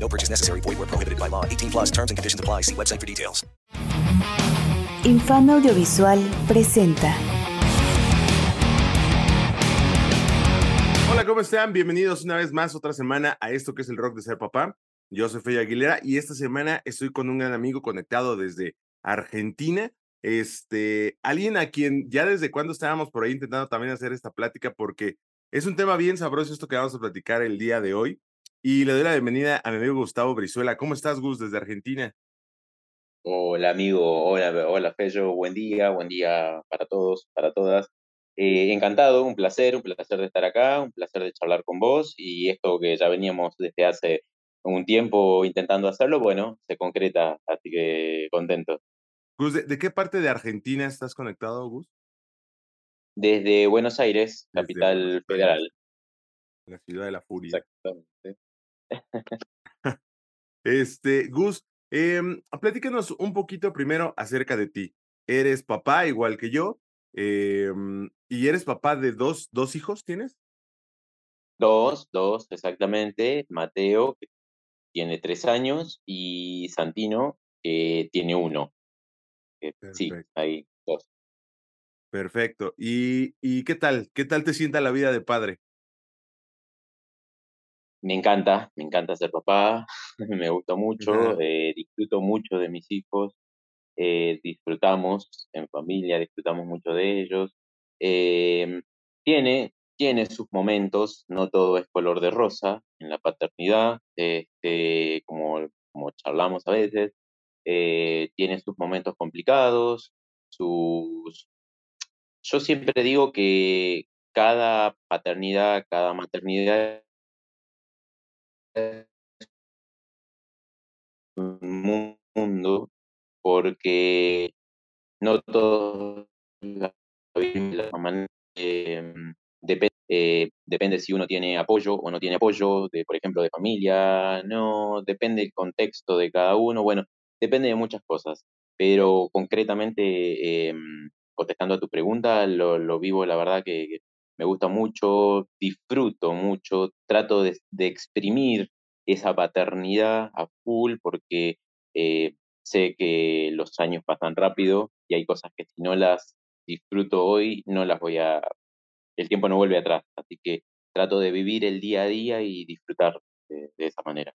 No purchase necessary. Void where prohibited by law. 18 plus terms and conditions apply. See website for details. Infame Audiovisual presenta. Hola, ¿cómo están? Bienvenidos una vez más, otra semana a esto que es el rock de ser papá. Yo soy Fey Aguilera y esta semana estoy con un gran amigo conectado desde Argentina. Este, alguien a quien ya desde cuando estábamos por ahí intentando también hacer esta plática porque es un tema bien sabroso esto que vamos a platicar el día de hoy. Y le doy la bienvenida a mi amigo Gustavo Brizuela. ¿Cómo estás, Gus, desde Argentina? Hola amigo, hola, hola Fello, buen día, buen día para todos, para todas. Eh, encantado, un placer, un placer de estar acá, un placer de charlar con vos y esto que ya veníamos desde hace un tiempo intentando hacerlo, bueno, se concreta, así que contento. Gus, ¿de, de qué parte de Argentina estás conectado, Gus? Desde Buenos Aires, Desde capital Buenos Aires. federal. La ciudad de la furia. Exactamente. Este, Gus, em, platícanos un poquito primero acerca de ti. Eres papá igual que yo, em, y eres papá de dos, dos hijos, ¿tienes? Dos, dos, exactamente. Mateo, que tiene tres años, y Santino, que tiene uno. Eh, Sí, hay dos. Perfecto. ¿Y, y qué tal? ¿Qué tal te sienta la vida de padre? Me encanta, me encanta ser papá, me gusta mucho, eh, disfruto mucho de mis hijos, eh, disfrutamos en familia, disfrutamos mucho de ellos. Em, tiene, tiene sus momentos, no todo es color de rosa en la paternidad, este, como, como charlamos a veces, eh, tiene sus momentos complicados, sus... Yo siempre digo que cada paternidad, cada maternidad mundo porque no todos. Em, eh, depende si uno tiene apoyo o no tiene apoyo, de, por ejemplo, de familia, no, depende del contexto de cada uno, bueno, depende de muchas cosas, pero concretamente, em, contestando a tu pregunta, lo, lo vivo, la verdad que me gusta mucho, disfruto mucho, trato de, de exprimir esa paternidad a full porque eh, sé que los años pasan rápido y hay cosas que si no las disfruto hoy, no las voy a... El tiempo no vuelve atrás, así que trato de vivir el día a día y disfrutar de, de esa manera.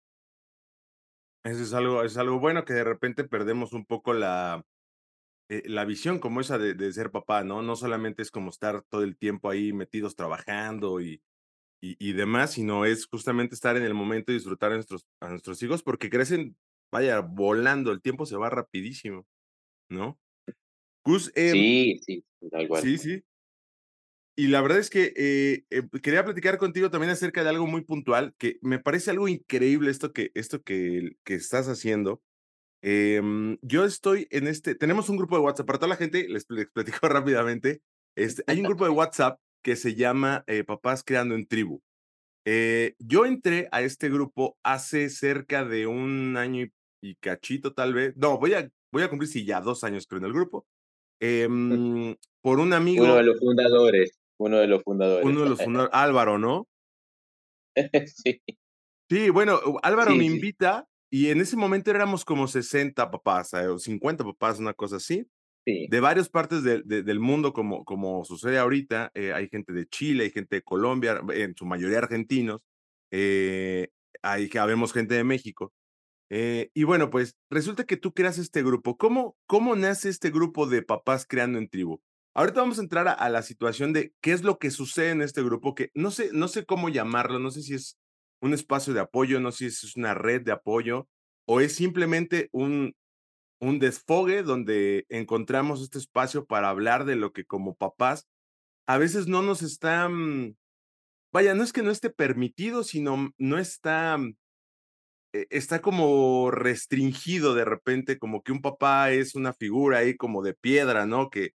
Eso es algo, es algo bueno que de repente perdemos un poco la, eh, la visión como esa de, de ser papá, ¿no? No solamente es como estar todo el tiempo ahí metidos trabajando y, y, y demás, sino es justamente estar en el momento y disfrutar a nuestros, a nuestros hijos porque crecen, vaya, volando, el tiempo se va rapidísimo, ¿no? Gus, em, Sí, sí, tal cual. sí, sí. Y la verdad es que eh, eh, quería platicar contigo también acerca de algo muy puntual, que me parece algo increíble esto que, esto que, que estás haciendo. Em, yo estoy en este, tenemos un grupo de WhatsApp, para toda la gente, les, les platico rápidamente, este, hay un grupo de WhatsApp que se llama eh, Papás Creando en Tribu. Eh, yo entré a este grupo hace cerca de un año y, y cachito tal vez, no, voy a, voy a cumplir sí, ya dos años creo en el grupo, em, por un amigo, Uno de los fundadores, uno de los fundadores. uno de los fundadores, Álvaro, ¿no? sí, Sí, bueno, Álvaro Sí, me invita y en ese momento éramos como 60 papás, eh, o 50 papás, una cosa así, sí. de varias partes de- de- del mundo, como, como sucede ahorita. eh, hay gente de Chile, hay gente de Colombia, en su mayoría argentinos, eh, hay, habemos gente de México. eh, y bueno, pues resulta que tú creas este grupo. ¿Cómo, ¿Cómo nace este grupo de papás creando en tribu? Ahorita vamos a entrar a, a la situación de qué es lo que sucede en este grupo, que no sé, no sé cómo llamarlo, no sé si es un espacio de apoyo, no sé si es una red de apoyo o es simplemente un, un desfogue donde encontramos este espacio para hablar de lo que como papás a veces no nos está, mm, vaya, no es que no esté permitido, sino no está, mm, e, está como restringido de repente, como que un papá es una figura ahí como de piedra, ¿no? Que,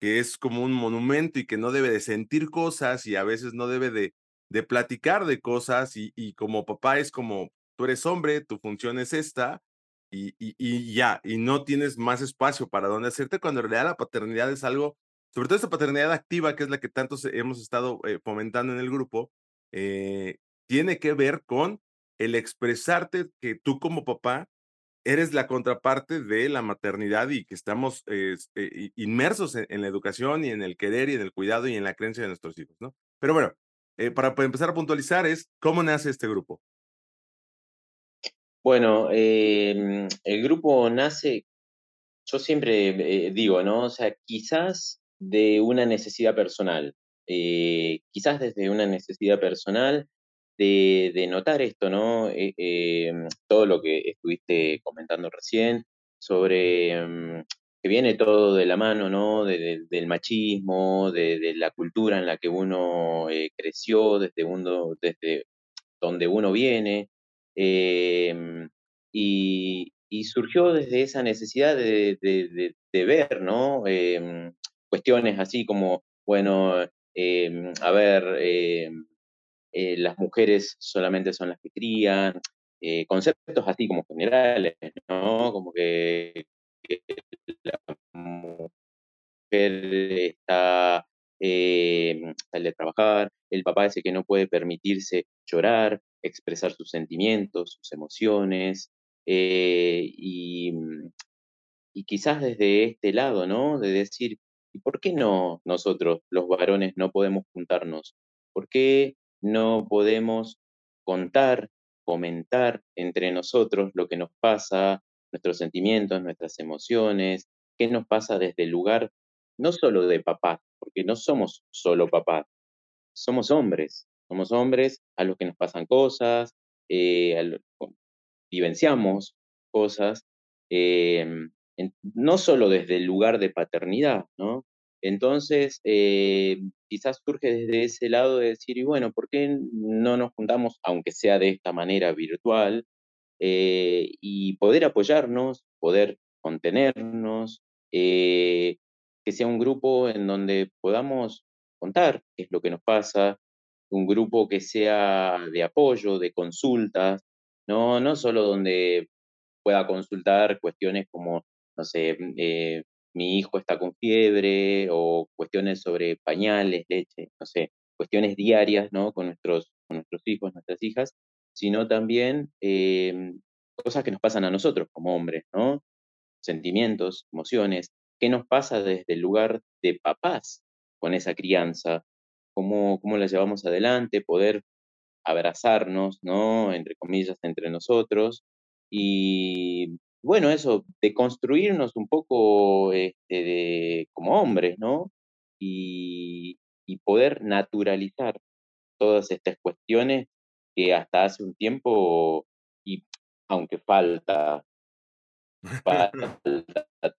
que es como un monumento y que no debe de sentir cosas y a veces no debe de, de platicar de cosas y, y como papá es como, tú eres hombre, tu función es esta y, y, y ya, y no tienes más espacio para donde hacerte cuando en realidad la paternidad es algo, sobre todo esta paternidad activa, que es la que tantos hemos estado eh, fomentando en el grupo, eh, tiene que ver con el expresarte que tú como papá eres la contraparte de la maternidad y que estamos eh, inmersos en, la educación y en el querer y en el cuidado y en la creencia de nuestros hijos, ¿no? Pero bueno, eh, para, empezar a puntualizar es, ¿cómo nace este grupo? Bueno, em, el grupo nace, yo siempre eh, digo, ¿no? O sea, quizás de una necesidad personal, quizás desde una necesidad personal de, notar esto, ¿no? Eh, em, todo lo que estuviste comentando recién sobre em, que viene todo de la mano, ¿no? del machismo, de, la cultura en la que uno eh, creció, desde, uno, desde donde uno viene. Em, y, surgió desde esa necesidad de, ver, ¿no? cuestiones así como, bueno, a ver, eh, las mujeres solamente son las que crían, eh, conceptos así como generales, ¿no? Como que, la mujer está eh, a trabajar, el papá el que no puede permitirse llorar, expresar sus sentimientos, sus emociones, y, y quizás desde este lado, ¿no? De decir, ¿y por qué no nosotros, los varones, no podemos juntarnos? ¿Por qué no podemos contar, comentar entre nosotros lo que nos pasa, nuestros sentimientos, nuestras emociones, qué nos pasa desde el lugar no solo de papá, porque no somos solo papá, somos hombres, somos hombres a los que nos pasan cosas, eh, vivenciamos cosas, em, no solo desde el lugar de paternidad, ¿no? Entonces, eh, quizás surge desde ese lado de decir, y bueno, ¿por qué no nos juntamos, aunque sea de esta manera virtual, eh, y poder apoyarnos, poder contenernos, eh, que sea un grupo en donde podamos contar qué es lo que nos pasa, un grupo que sea de apoyo, de consultas, no, no solo donde pueda consultar cuestiones como, no sé, mi hijo está con fiebre o cuestiones sobre pañales, leche, no sé, cuestiones diarias, ¿no? Con nuestros, con nuestros hijos, nuestras hijas, sino también em, cosas que nos pasan a nosotros como hombres, ¿no? Sentimientos, emociones, qué nos pasa desde el lugar de papás con esa crianza, cómo, cómo la llevamos adelante, poder abrazarnos, ¿no? Entre comillas, entre nosotros, y bueno, eso, de construirnos un poco este, como hombres, ¿no? Y, poder naturalizar todas estas cuestiones que hasta hace un tiempo, y aunque falta, falta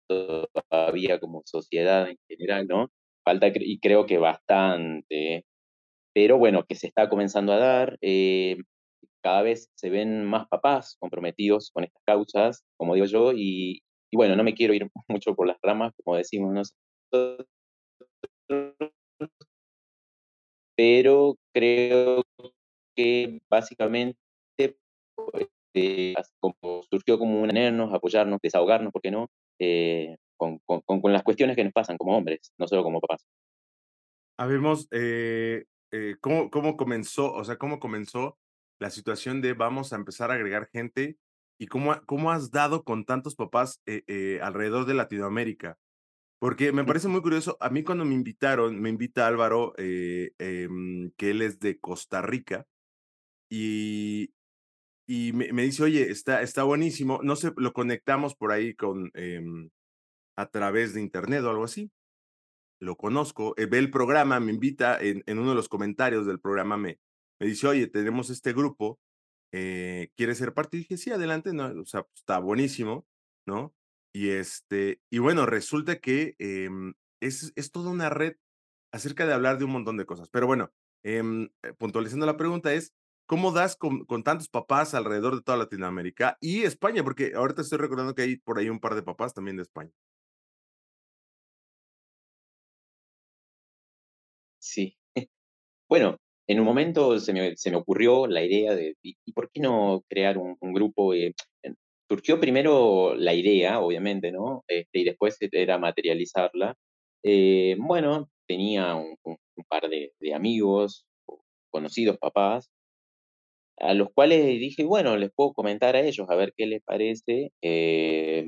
todavía como sociedad en general, ¿no? Falta, y creo que bastante, pero bueno, que se está comenzando a dar. Eh, cada vez se ven más papás comprometidos con estas causas, como digo yo, y, bueno, no me quiero ir mucho por las ramas, como decimos nosotros, pero creo que básicamente pues, eh, como surgió como unirnos, apoyarnos, desahogarnos, ¿por qué no? Eh, con, las cuestiones que nos pasan como hombres, no solo como papás. Habemos, eh, ¿cómo, ¿cómo comenzó, o sea, cómo comenzó la situación de vamos a empezar a agregar gente y cómo, cómo has dado con tantos papás eh, eh, alrededor de Latinoamérica. Porque me parece muy curioso, a mí cuando me invitaron, me invita Álvaro, eh, em, que él es de Costa Rica, y, y me, dice, oye, está, está buenísimo, no sé, lo conectamos por ahí con, em, a través de internet o algo así. Lo conozco, ve el programa, me invita, en, en, uno de los comentarios del programa me, me dice, oye, tenemos este grupo, eh, ¿quieres ser parte? Y dije, sí, adelante, no, o sea, está buenísimo, ¿no? Y este, y bueno, resulta que em, es, es toda una red acerca de hablar de un montón de cosas. Pero bueno, em, eh, puntualizando la pregunta es, ¿cómo das con, tantos papás alrededor de toda Latinoamérica y España? Porque ahorita estoy recordando que hay por ahí un par de papás también de España. Sí. Bueno, en un momento se me, se me ocurrió la idea de, ¿y, por qué no crear un, grupo? Eh, surgió primero la idea, obviamente, ¿no? Este, y después era materializarla. Eh, bueno, tenía un, un par de, de, amigos, conocidos papás, a los cuales dije, bueno, les puedo comentar a ellos a ver qué les parece eh,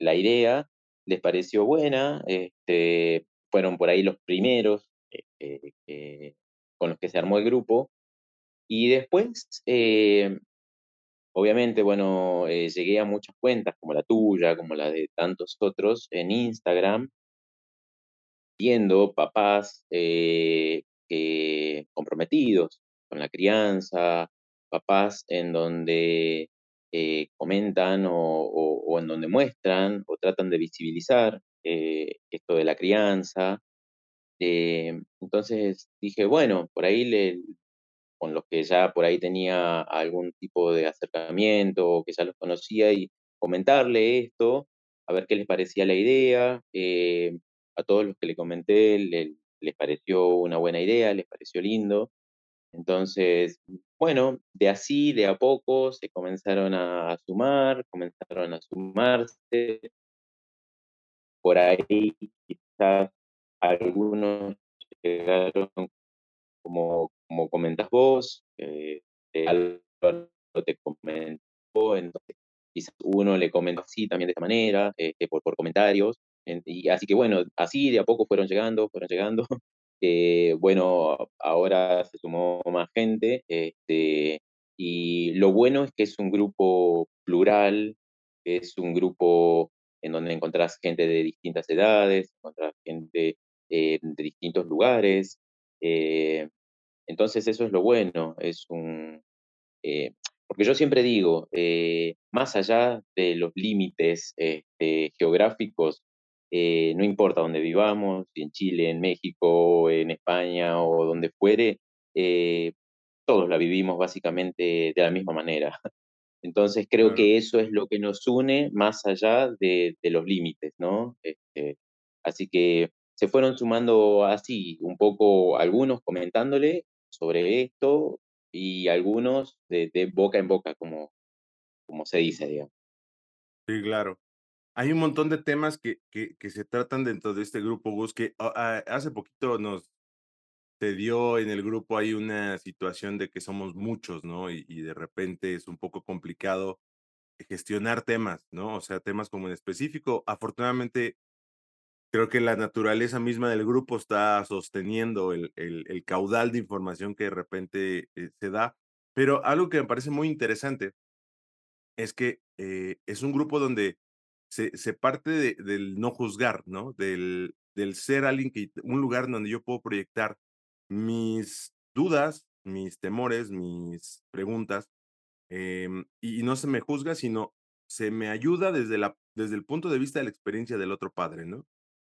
la idea, les pareció buena, este, fueron por ahí los primeros eh, con los que se armó el grupo, y después, eh, obviamente, bueno, llegué a muchas cuentas, como la tuya, como la de tantos otros, en Instagram, viendo papás comprometidos la crianza, papás en donde eh, comentan o, en donde muestran o tratan de visibilizar eh, esto de la crianza. Eh, entonces dije, bueno, por ahí le, con los que ya por ahí tenía algún tipo de acercamiento o que ya los conocía y comentarle esto, a ver qué les parecía la idea. a todos los que le comenté le, les pareció una buena idea, les pareció lindo. Entonces, bueno, de así, de a poco, se comenzaron a sumar, comenzaron a sumarse. Por ahí quizás algunos llegaron, como, como comentas vos, eh, te comentó, entonces quizás uno le comentó así también de esta manera, eh, por, por comentarios. Y así que bueno, así de a poco fueron llegando, fueron llegando. Bueno, ahora se sumó más gente, este, y lo bueno es que es un grupo plural, es un grupo en donde encontrás gente de distintas edades, encontrás gente eh, de distintos lugares, eh, entonces eso es lo bueno, es un... Eh, porque yo siempre digo, más allá de los límites este, geográficos, eh, no importa dónde vivamos, si en Chile, en México, en España o donde fuere, eh, todos la vivimos básicamente de la misma manera. Entonces creo Claro. que eso es lo que nos une más allá de, de los límites, ¿no? Este, así que se fueron sumando así, un poco algunos comentándole sobre esto y algunos de, de boca en boca, como, como se dice, digamos. Sí, claro. Hay un montón de temas que, que, se tratan dentro de este grupo, Gus, que ah, ah, hace poquito nos se dio en el grupo hay una situación de que somos muchos, ¿no? Y, de repente es un poco complicado gestionar temas, ¿no? O sea, temas como en específico. Afortunadamente, creo que la naturaleza misma del grupo está sosteniendo el, el, el caudal de información que de repente eh, se da. Pero algo que me parece muy interesante es que eh, es un grupo donde se, se parte de- del no juzgar, ¿no? Del, del ser alguien que, un lugar donde yo puedo proyectar mis dudas, mis temores, mis preguntas, em, y, no se me juzga, sino se me ayuda desde, la, desde el punto de vista de la experiencia del otro padre, ¿no?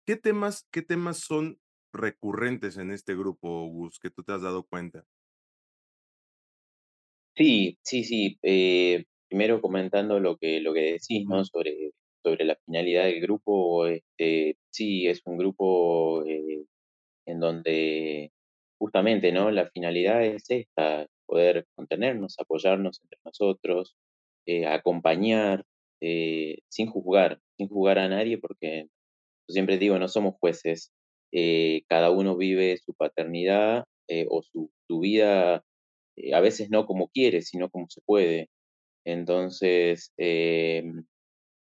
¿Qué temas, qué temas son recurrentes en este grupo, Gus, que tú te has dado cuenta? Sí, sí, sí. eh, primero comentando lo que, lo que decís, ¿no? Sobre, sobre la finalidad del grupo, este, sí, es un grupo eh, en donde justamente, ¿no? La finalidad es esta, poder contenernos, apoyarnos entre nosotros, eh, acompañar, eh, sin juzgar, sin juzgar a nadie, porque yo siempre digo, no somos jueces, cada uno vive su paternidad o su, su vida, a veces no como quiere, sino como se puede. Entonces, em,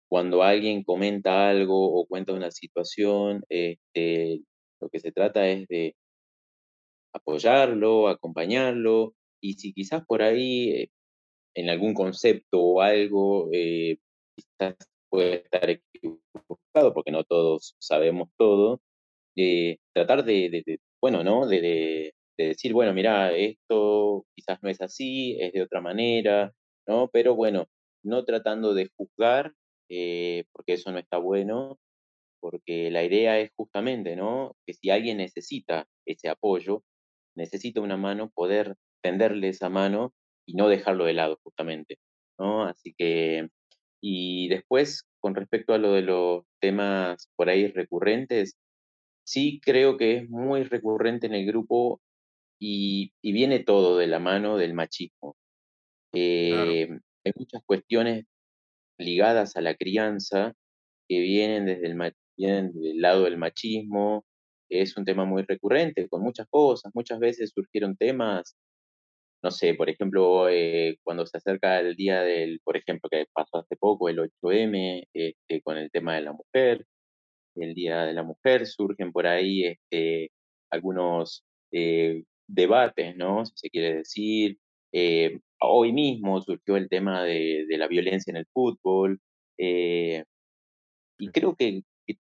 cuando alguien comenta algo o cuenta una situación, este, lo que se trata es de apoyarlo, acompañarlo, y si quizás por ahí eh, en algún concepto o algo eh, quizás puede estar equivocado, porque no todos sabemos todo, eh, tratar de, de- de, bueno, ¿no? De, de- de decir, bueno, mira, esto quizás no es así, es de otra manera, ¿no? Pero bueno, no tratando de juzgar, eh, porque eso no está bueno, porque la idea es justamente, ¿no? Que si alguien necesita ese apoyo, necesita una mano, poder tenderle esa mano y no dejarlo de lado justamente, ¿no? Así que, y después, con respecto a lo de los temas por ahí recurrentes, sí creo que es muy recurrente en el grupo y, viene todo de la mano del machismo. Eh, hay muchas cuestiones ligadas a la crianza que vienen desde el, vienen del lado del machismo, es un tema muy recurrente, con muchas cosas. Muchas veces surgieron temas, no sé, por ejemplo, eh, cuando se acerca el día del, por ejemplo, que pasó hace poco, el 8M, este, con el tema de la mujer, el Día de la Mujer, surgen por ahí este, algunos eh, debates, ¿no? Si se quiere decir. Eh, hoy mismo surgió el tema de, la violencia en el fútbol. y creo que,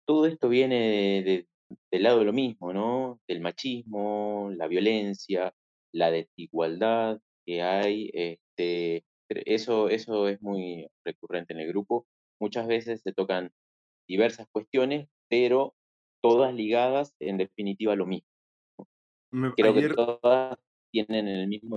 todo esto viene de, del lado de lo mismo, ¿no? Del machismo, la violencia, la desigualdad que hay. Este, eso, eso es muy recurrente en el grupo. Muchas veces se tocan diversas cuestiones, pero todas ligadas en definitiva a lo mismo. Creo que todas tienen el mismo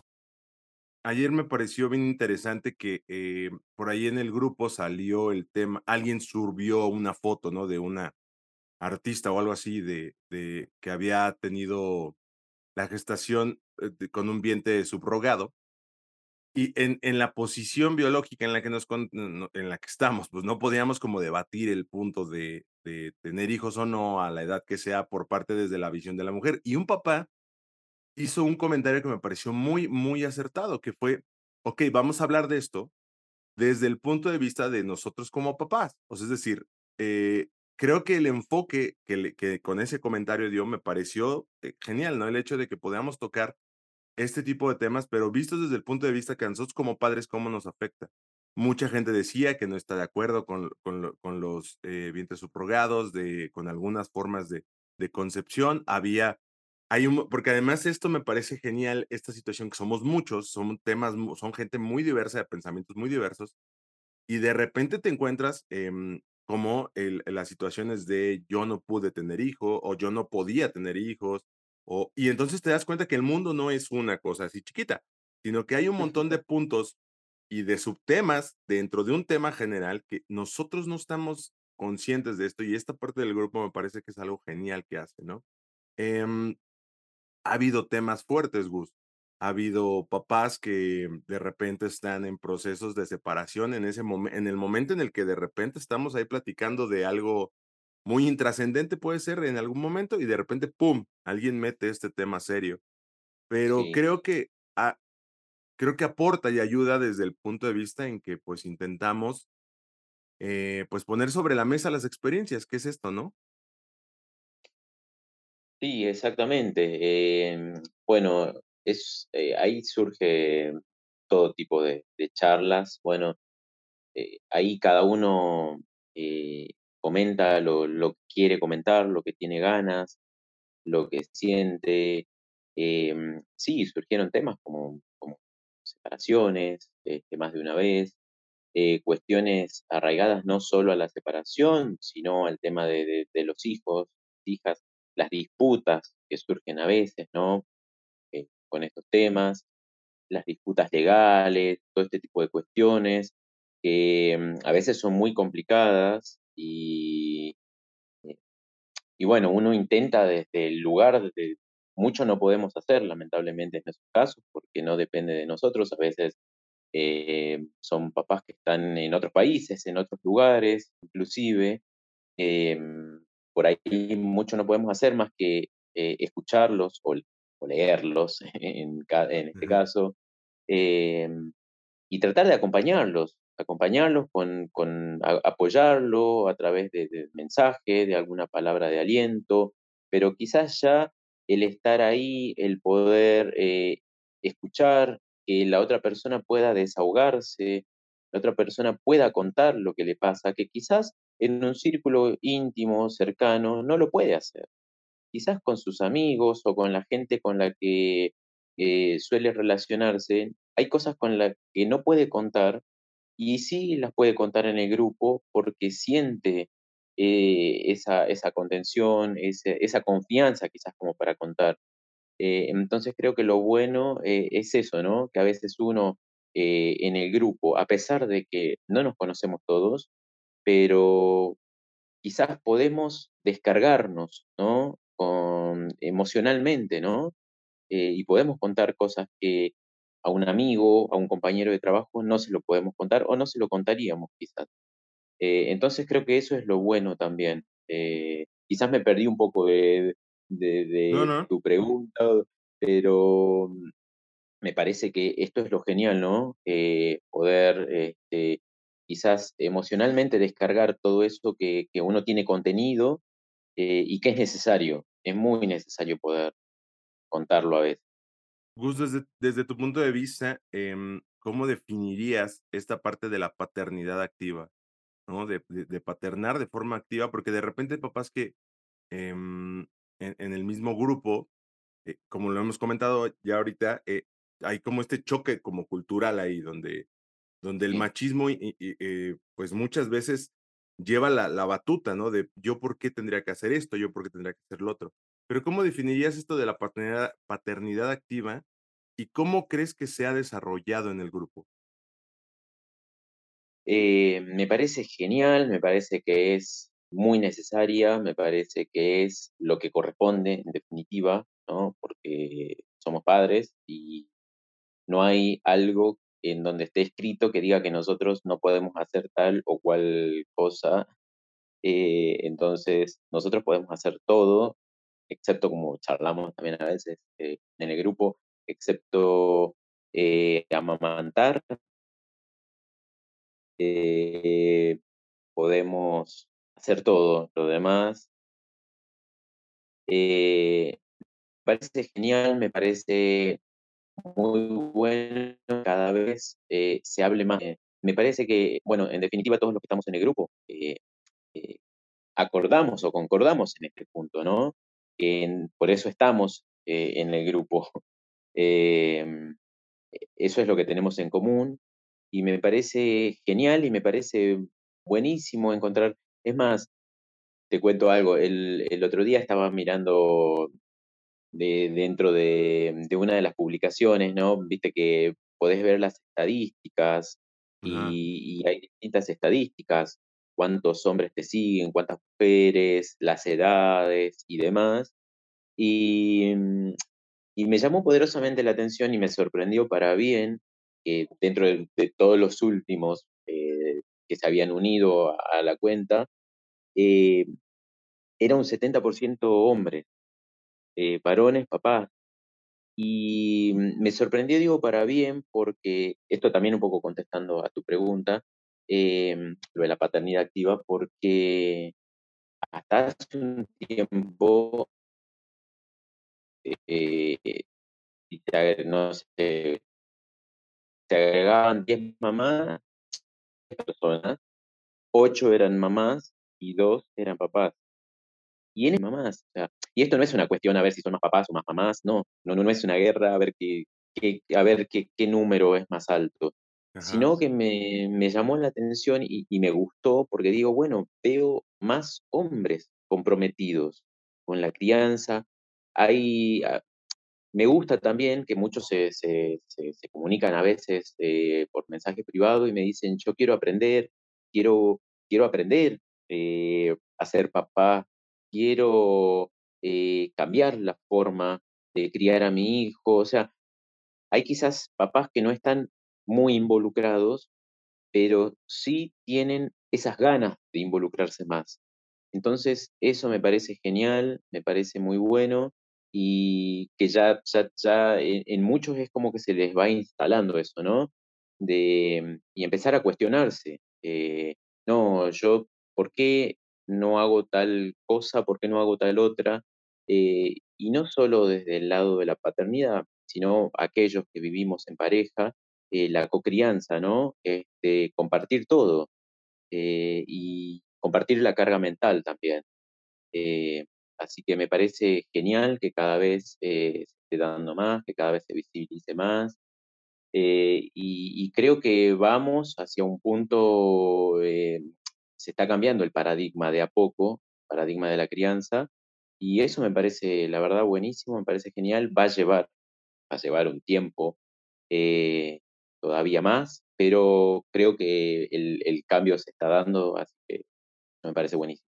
Ayer me pareció bien interesante que eh, por ahí en el grupo salió el tema, alguien subió una foto, ¿no? De una artista o algo así de, que había tenido la gestación eh, con un vientre subrogado y en, en la posición biológica en la que nos en la que estamos, pues no podíamos como debatir el punto de, de tener hijos o no a la edad que sea por parte desde la visión de la mujer. Y un papá hizo un comentario que me pareció muy, muy acertado, que fue, ok, vamos a hablar de esto desde el punto de vista de nosotros como papás. O sea, es decir, eh, creo que el enfoque que, con ese comentario dio me pareció eh, genial, ¿no? El hecho de que podamos tocar este tipo de temas, pero vistos desde el punto de vista que a nosotros como padres, ¿cómo nos afecta? Mucha gente decía que no está de acuerdo con, con, los eh, vientres subrogados, de, con algunas formas de, de concepción. Había, hay un, porque además esto me parece genial, esta situación que somos muchos, son temas, son gente muy diversa, de pensamientos muy diversos, y de repente te encuentras em, como el, las situaciones de yo no pude tener hijos o yo no podía tener hijos, y entonces te das cuenta que el mundo no es una cosa así chiquita, sino que hay un montón de puntos y de subtemas dentro de un tema general que nosotros no estamos conscientes de esto y esta parte del grupo me parece que es algo genial que hace, ¿no? Em, ha habido temas fuertes, Gus. Ha habido papás que de repente están en procesos de separación en ese momento, en el momento en el que de repente estamos ahí platicando de algo muy intrascendente puede ser en algún momento y de repente, ¡pum!, alguien mete este tema serio. Pero creo que creo que aporta y ayuda desde el punto de vista en que pues intentamos eh, pues poner sobre la mesa las experiencias, ¿qué es esto, no? Sí, exactamente. Em, bueno, es, eh, ahí surge todo tipo de, charlas. Bueno, eh, ahí cada uno comenta lo, que quiere comentar, lo que tiene ganas, lo que siente. Em, sí, surgieron temas como, separaciones, este, más de una vez, eh, cuestiones arraigadas no solo a la separación, sino al tema de, los hijos, hijas, las disputas que surgen a veces, ¿no? Eh, con estos temas, las disputas legales, todo este tipo de cuestiones que em, a veces son muy complicadas y, eh, y bueno, uno intenta desde el lugar de, mucho no podemos hacer, lamentablemente, en esos casos, porque no depende de nosotros. A veces eh, son papás que están en otros países, en otros lugares, inclusive. Em, por ahí mucho no podemos hacer más que eh, escucharlos o, leerlos, en, en este caso, em, y tratar de acompañarlos, acompañarlos con, con apoyarlo a través de, de mensaje, de alguna palabra de aliento, pero quizás ya el estar ahí, el poder eh, escuchar, que la otra persona pueda desahogarse, la otra persona pueda contar lo que le pasa, que quizás en un círculo íntimo, cercano, no lo puede hacer. Quizás con sus amigos o con la gente con la que eh, suele relacionarse, hay cosas con las que no puede contar y sí las puede contar en el grupo porque siente eh, esa, esa contención, esa confianza quizás como para contar. Eh, entonces creo que lo bueno eh, es eso, ¿no? Que a veces uno en el grupo, a pesar de que no nos conocemos todos, pero quizás podemos descargarnos, ¿no? Con, emocionalmente, ¿no? y podemos contar cosas que a un amigo, a un compañero de trabajo no se lo podemos contar o no se lo contaríamos quizás. Eh, entonces creo que eso es lo bueno también. Eh, quizás me perdí un poco de, tu pregunta, pero mm, me parece que esto es lo genial, ¿no? Eh, poder este, quizás emocionalmente descargar todo eso que, uno tiene contenido y que es necesario, es muy necesario poder contarlo a veces. Gus, desde, desde tu punto de vista, em, ¿cómo definirías esta parte de la paternidad activa? ¿no? De, de, paternar de forma activa, porque de repente hay papás que em, en, el mismo grupo, eh, como lo hemos comentado ya ahorita, eh, hay como este choque como cultural ahí, donde, donde el machismo, eh, pues muchas veces lleva la, la, batuta, ¿no? De yo por qué tendría que hacer esto, yo por qué tendría que hacer lo otro. Pero ¿cómo definirías esto de la paternidad, paternidad activa y cómo crees que se ha desarrollado en el grupo? Eh, me parece genial, me parece que es muy necesaria, me parece que es lo que corresponde en definitiva, ¿no? Porque somos padres y no hay algo en donde esté escrito que diga que nosotros no podemos hacer tal o cual cosa. Eh, entonces, nosotros podemos hacer todo, excepto como charlamos también a veces eh, en el grupo, excepto amamantar, eh, podemos hacer todo lo demás. Me parece genial, me parece muy bueno cada vez eh, se hable más. me parece que, bueno, en definitiva todos los que estamos en el grupo acordamos o concordamos en este punto, ¿no? por eso estamos en el grupo. Em, eso es lo que tenemos en común y me parece genial y me parece buenísimo encontrar. Es más, te cuento algo, el, el otro día estaba mirando de, dentro de, de, una de las publicaciones, ¿no? Viste que podés ver las estadísticas y, y, hay distintas estadísticas, cuántos hombres te siguen, cuántas mujeres, las edades y demás. Y, mm, y me llamó poderosamente la atención y me sorprendió para bien que dentro de, todos los últimos eh, que se habían unido a, la cuenta, eh, era un 70% hombres, eh, varones, papás. Y me sorprendió, digo, para bien, porque esto también un poco contestando a tu pregunta, lo de la paternidad activa, porque hasta hace un tiempo, no sé, se agregaban 10 mamás, personas, 8 eran mamás y 2 eran papás. Y él mamás. O sea, y esto no es una cuestión a ver si son más papás o más mamás, no, no, no es una guerra a ver qué, a ver qué, qué, número es más alto, sino que me, me, llamó la atención y, y, me gustó porque digo, bueno, veo más hombres comprometidos con la crianza. Hay, ah, me gusta también que muchos se, se, se, comunican a veces eh, por mensaje privado y me dicen, yo quiero aprender, quiero, quiero aprender eh, a ser papá, quiero eh, cambiar la forma de criar a mi hijo. O sea, hay quizás papás que no están muy involucrados, pero sí tienen esas ganas de involucrarse más. Entonces, eso me parece genial, me parece muy bueno y que ya, ya, ya en, muchos es como que se les va instalando eso, ¿no? De, y empezar a cuestionarse. eh, no, yo, ¿por qué no hago tal cosa? ¿Por qué no hago tal otra? Eh, y no solo desde el lado de la paternidad, sino aquellos que vivimos en pareja, eh, la cocrianza, ¿no? Este, compartir todo eh, y compartir la carga mental también. Eh, así que me parece genial que cada vez eh, se esté dando más, que cada vez se visibilice más. eh, y, y creo que vamos hacia un punto, se está cambiando el paradigma de a poco, paradigma de la crianza, y eso me parece, la verdad, buenísimo, me parece genial. Va a llevar, va a llevar un tiempo eh, todavía más, pero creo que el, el cambio se está dando, así que me parece buenísimo.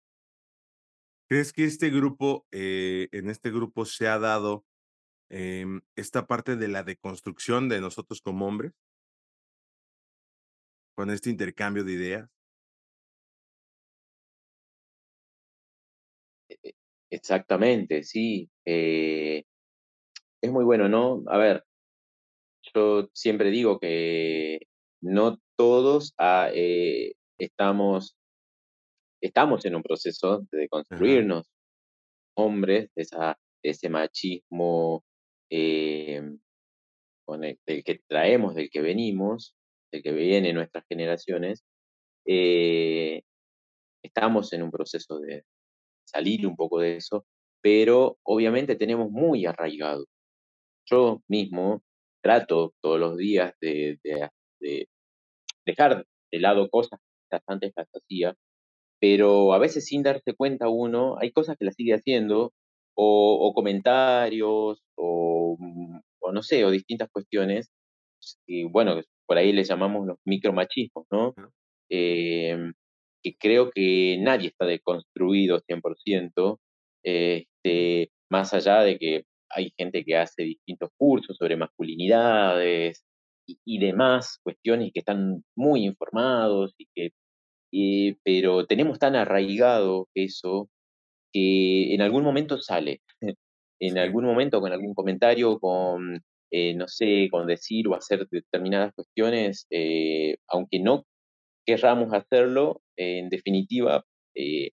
¿Crees que este grupo, eh, en este grupo se ha dado em, esta parte de la deconstrucción de nosotros como hombres? Con este intercambio de ideas. Exactamente, sí. eh, es muy bueno, ¿no? A ver, yo siempre digo que no todos ah, eh, estamos, estamos en un proceso de Ajá. construirnos hombres, de, esa, de ese machismo eh, con el, del que traemos, del que venimos, del que vienen nuestras generaciones. eh, estamos en un proceso de salir un poco de eso, pero obviamente tenemos muy arraigado. Yo mismo trato todos los días de, de- de dejar de lado cosas que antes las hacía, pero a veces sin darse cuenta uno, hay cosas que las sigue haciendo, o, o comentarios, o, mm, o no sé, o distintas cuestiones, y bueno, por ahí le llamamos los micromachismos, ¿no? Que creo que nadie está deconstruido 100%, este, más allá de que hay gente que hace distintos cursos sobre masculinidades y, y demás cuestiones que están muy informados y que eh, pero tenemos tan arraigado eso que en algún momento sale. En Sí, algún momento con algún comentario, con, eh, no sé, con decir o hacer determinadas cuestiones, eh, aunque no querramos hacerlo, eh, en definitiva, eh,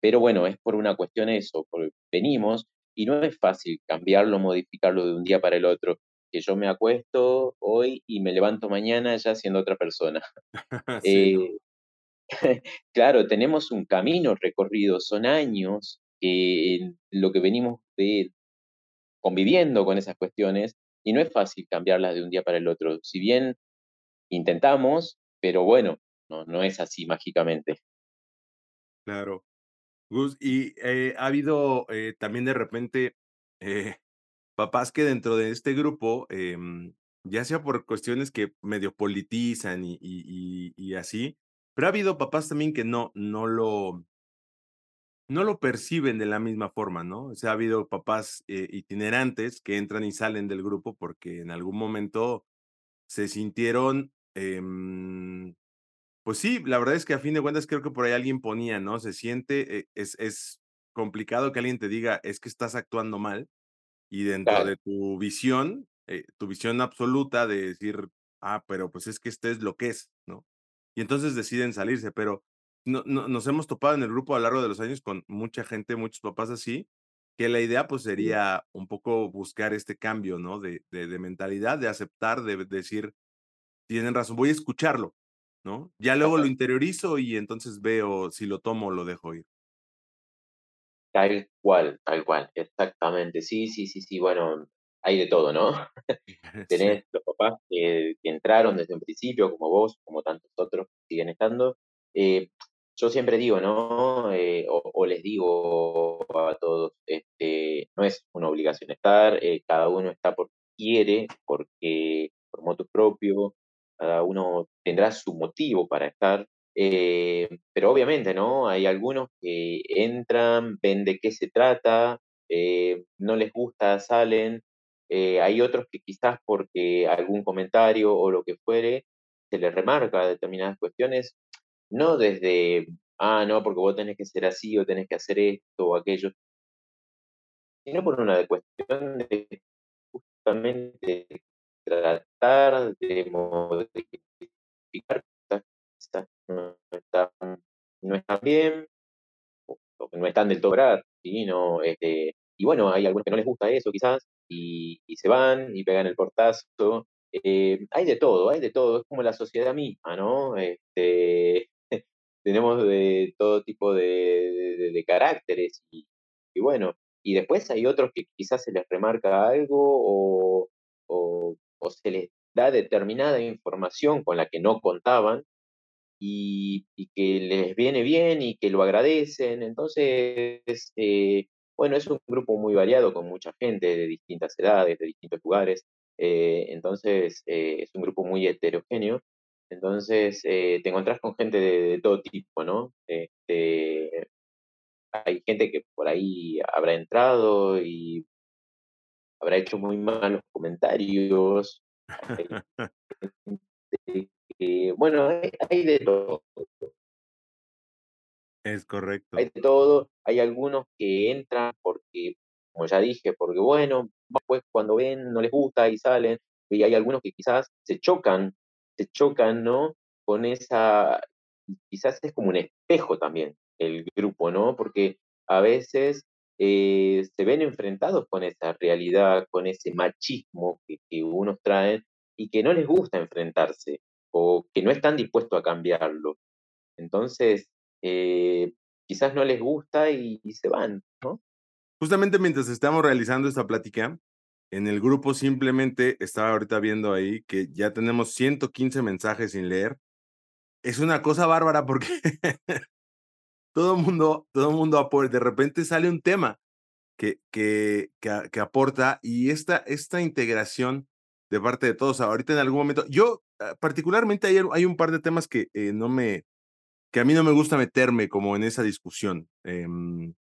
pero bueno, es por una cuestión eso, porque venimos y no es fácil cambiarlo, modificarlo de un día para el otro, que yo me acuesto hoy y me levanto mañana ya siendo otra persona. sí, Eh, Claro, tenemos un camino recorrido, son años que lo que venimos de conviviendo con esas cuestiones y no es fácil cambiarlas de un día para el otro. Si bien intentamos, pero bueno, no, es así mágicamente. claro. Gus, y eh, ha habido eh, también de repente eh, papás que dentro de este grupo, em, ya sea por cuestiones que medio politizan y, y, y, así, pero ha habido papás también que no, no lo, no lo perciben de la misma forma, ¿no? O sea, ha habido papás itinerantes que entran y salen del grupo porque en algún momento se sintieron, em, pues sí, la verdad es que a fin de cuentas creo que por ahí alguien ponía, ¿no? Se siente, eh, es, es complicado que alguien te diga, es que estás actuando mal y dentro Claro, de tu visión, eh, tu visión absoluta de decir, ah, pero pues es que este es lo que es, ¿no? Y entonces deciden salirse, pero no, no- nos hemos topado en el grupo a lo largo de los años con mucha gente, muchos papás así, que la idea pues sería un poco buscar este cambio, ¿no? De, de, de mentalidad, de aceptar, de decir, tienen razón, voy a escucharlo, ¿no? Ya luego lo interiorizo y entonces veo si lo tomo o lo dejo ir. tal cual, tal cual, exactamente. Sí, sí, sí, sí, bueno, hay de todo, ¿no? Sí, Tenés los papás que, que entraron desde un principio, como vos, como tantos otros que siguen estando. Eh, yo siempre digo, ¿no? Eh, o, o les digo a todos, este, no es una obligación estar, eh, cada uno está porque quiere, porque por motu propio, cada uno tendrá su motivo para estar. eh, pero obviamente, ¿no? Hay algunos que entran, ven de qué se trata, eh, no les gusta, salen. Eh, hay otros que quizás porque algún comentario o lo que fuere, se les remarca determinadas cuestiones, no desde, ah, no, porque vos tenés que ser así o tenés que hacer esto o aquello, sino por una cuestión de justamente tratar de modificar cosas no están, no están bien, o, que no están del todo graves, ¿sí? este, y bueno, hay algunos que no les gusta eso quizás, y, se van y pegan el portazo. Eh, hay de todo, hay de todo, es como la sociedad misma, ¿no? Este, tenemos de todo tipo de, caracteres y, bueno, y después hay otros que quizás se les remarca algo o, o, o se les da determinada información con la que no contaban y, que les viene bien y que lo agradecen. Entonces, eh, bueno, es un grupo muy variado con mucha gente de distintas edades, de distintos lugares. Eh, entonces, eh, es un grupo muy heterogéneo. Entonces, te encontrás con gente de, todo tipo, ¿no? Este, hay gente que por ahí habrá entrado y habrá hecho muy malos comentarios. bueno, hay, de todo. Es correcto. Hay de todo. Hay algunos que entran porque, como ya dije, porque bueno, pues cuando ven no les gusta y salen. Y hay algunos que quizás se chocan, se chocan, ¿no? Con esa, quizás es como un espejo también el grupo, ¿no? Porque a veces eh, se ven enfrentados con esa realidad, con ese machismo que, que unos traen y que no les gusta enfrentarse o que no están dispuestos a cambiarlo. Entonces, eh, quizás no les gusta y, se van, ¿no? Justamente mientras estamos realizando esta plática, en el grupo simplemente estaba ahorita viendo ahí que ya tenemos 115 mensajes sin leer. Es una cosa bárbara porque todo el mundo, todo mundo de repente sale un tema que, que, que, aporta y esta, esta integración de parte de todos, ahorita en algún momento, yo ah, particularmente hay, hay un par de temas que eh, no me, que a mí no me gusta meterme como en esa discusión. Em,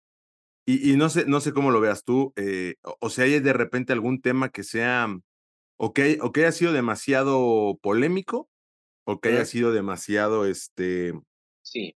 y, y, no sé, no sé cómo lo veas tú, eh, o, si hay de repente algún tema que sea, o que, o que haya sido demasiado polémico, o que haya sido demasiado, este... Sí.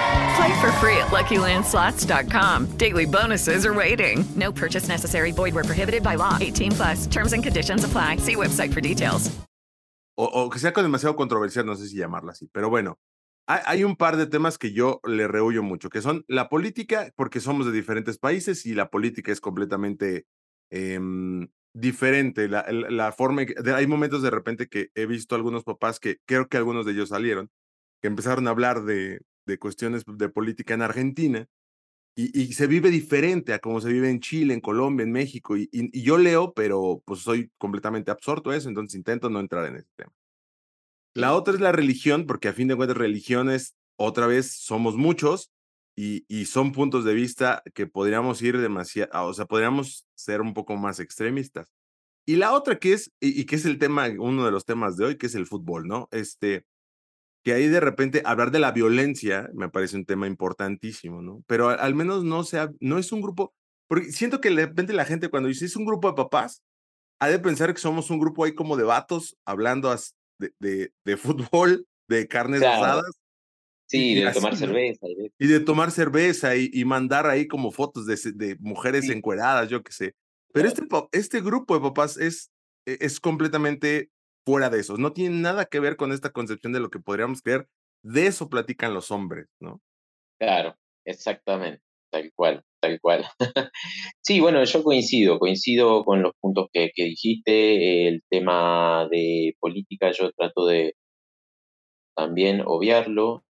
Play for free at LuckyLandSlots.com. Daily bonuses are waiting. No purchase necessary. Void where prohibited by law. 18 plus. Terms and conditions apply. See website for details. O, o que sea con demasiado controversial, no sé si llamarla así, pero bueno. Hay, hay, un par de temas que yo le rehuyo mucho, que son la política, porque somos de diferentes países y la política es completamente eh, diferente. La, la forma, de, hay momentos de repente que he visto algunos papás que creo que algunos de ellos salieron, que empezaron a hablar de, de cuestiones de política en Argentina y, y, se vive diferente a como se vive en Chile, en Colombia, en México. Y, y, y, yo leo, pero pues soy completamente absorto a eso, entonces intento no entrar en ese tema. La otra es la religión, porque a fin de cuentas religiones, otra vez, somos muchos y, y son puntos de vista que podríamos ir demasiado, o sea, podríamos ser un poco más extremistas. Y la otra que es, y, que es el tema, uno de los temas de hoy, que es el fútbol, ¿no? Este, que ahí de repente hablar de la violencia me parece un tema importantísimo, ¿no? Pero al, menos no sea, no es un grupo, porque siento que de repente la gente cuando dice es un grupo de papás, ha de pensar que somos un grupo ahí como de vatos hablando de, de, de fútbol, de carnes asadas. Sí, de tomar cerveza. Y de tomar cerveza y, y mandar ahí como fotos de, de mujeres encueradas, yo qué sé. Pero este, este grupo de papás es, e, es completamente fuera de eso. No tiene nada que ver con esta concepción de lo que podríamos creer. De eso platican los hombres, ¿no? Claro, exactamente, tal cual, tal cual. sí, bueno, yo coincido, coincido con los puntos que, que dijiste. El tema de política yo trato de también obviarlo.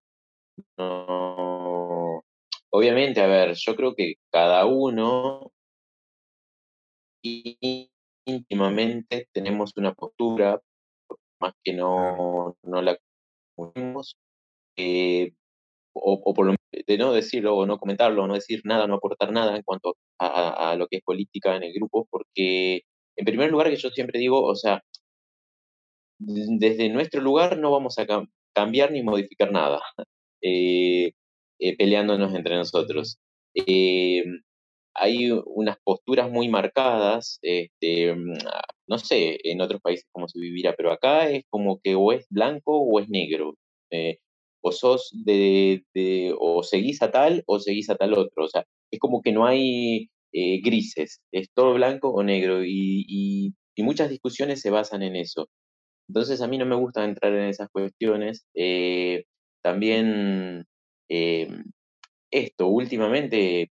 No, obviamente, a ver, yo creo que cada uno íntimamente tenemos una postura, más que no, no la tenemos, eh, o, por lo de no decirlo o no comentarlo, o no decir nada, no aportar nada en cuanto a, a, lo que es política en el grupo, porque en primer lugar que yo siempre digo, o sea, desde nuestro lugar no vamos a cambiar ni modificar nada, eh, eh, peleándonos entre nosotros. Eh, hay unas posturas muy marcadas, este, mm, no sé en otros países cómo se vivirá, pero acá es como que o es blanco o es negro. o sos de, o seguís a tal o seguís a tal otro. O sea, es como que no hay grises, es todo blanco o negro y, muchas discusiones se basan en eso. Entonces a mí no me gusta entrar en esas cuestiones. Eh, también eh, esto, últimamente, eh,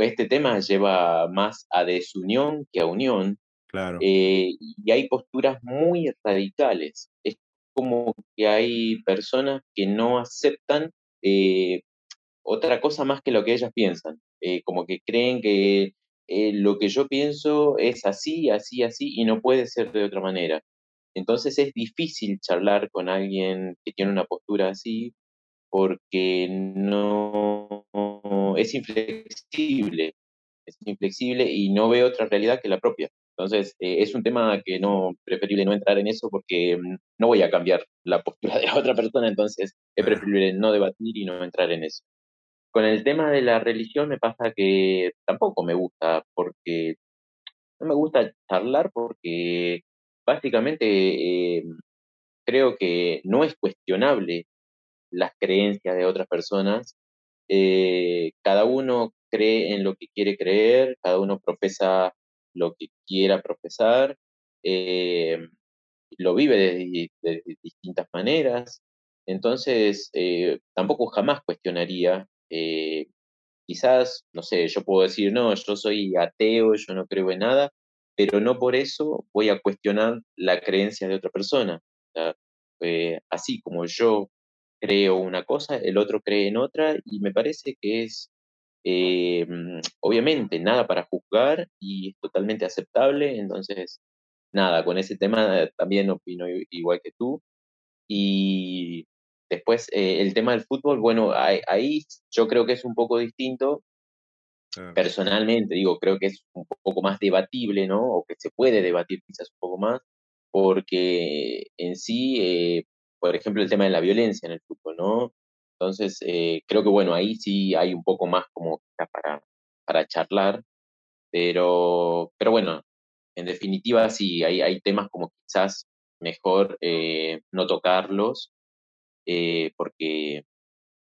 este tema lleva más a desunión que a unión. Claro. y hay posturas muy radicales. Es como que hay personas que no aceptan otra cosa más que lo que ellas piensan. como que creen que lo que yo pienso es así, así, así, y no puede ser de otra manera. Entonces es difícil charlar con alguien que tiene una postura así porque no es inflexible, es inflexible y no ve otra realidad que la propia. Entonces eh, es un tema que no preferible no entrar en eso porque mm, no voy a cambiar la postura de la otra persona, entonces es preferible no debatir y no entrar en eso. Con el tema de la religión me pasa que tampoco me gusta porque no me gusta charlar porque básicamente eh, creo que no es cuestionable las creencias de otras personas. Eh, cada uno cree en lo que quiere creer, cada uno profesa lo que quiera profesar, eh, lo vive de, distintas maneras. Entonces, tampoco jamás cuestionaría. quizás, no sé, yo puedo decir, no, yo soy ateo, yo no creo en nada, pero no por eso voy a cuestionar la creencia de otra persona. Eh, así como yo creo una cosa, el otro cree en otra y me parece que es, eh, mm, obviamente, nada para juzgar y es totalmente aceptable. Entonces, nada, con ese tema también opino igual que tú. Y después, eh, el tema del fútbol, bueno, ahí yo creo que es un poco distinto Personalmente, digo, creo que es un poco más debatible, ¿no? O que se puede debatir quizás un poco más, porque en sí, eh, por ejemplo, el tema de la violencia en el fútbol, ¿no? Entonces, eh, creo que bueno, ahí sí hay un poco más como para, para charlar, pero, pero bueno, en definitiva sí, hay, hay temas como quizás mejor eh, no tocarlos, porque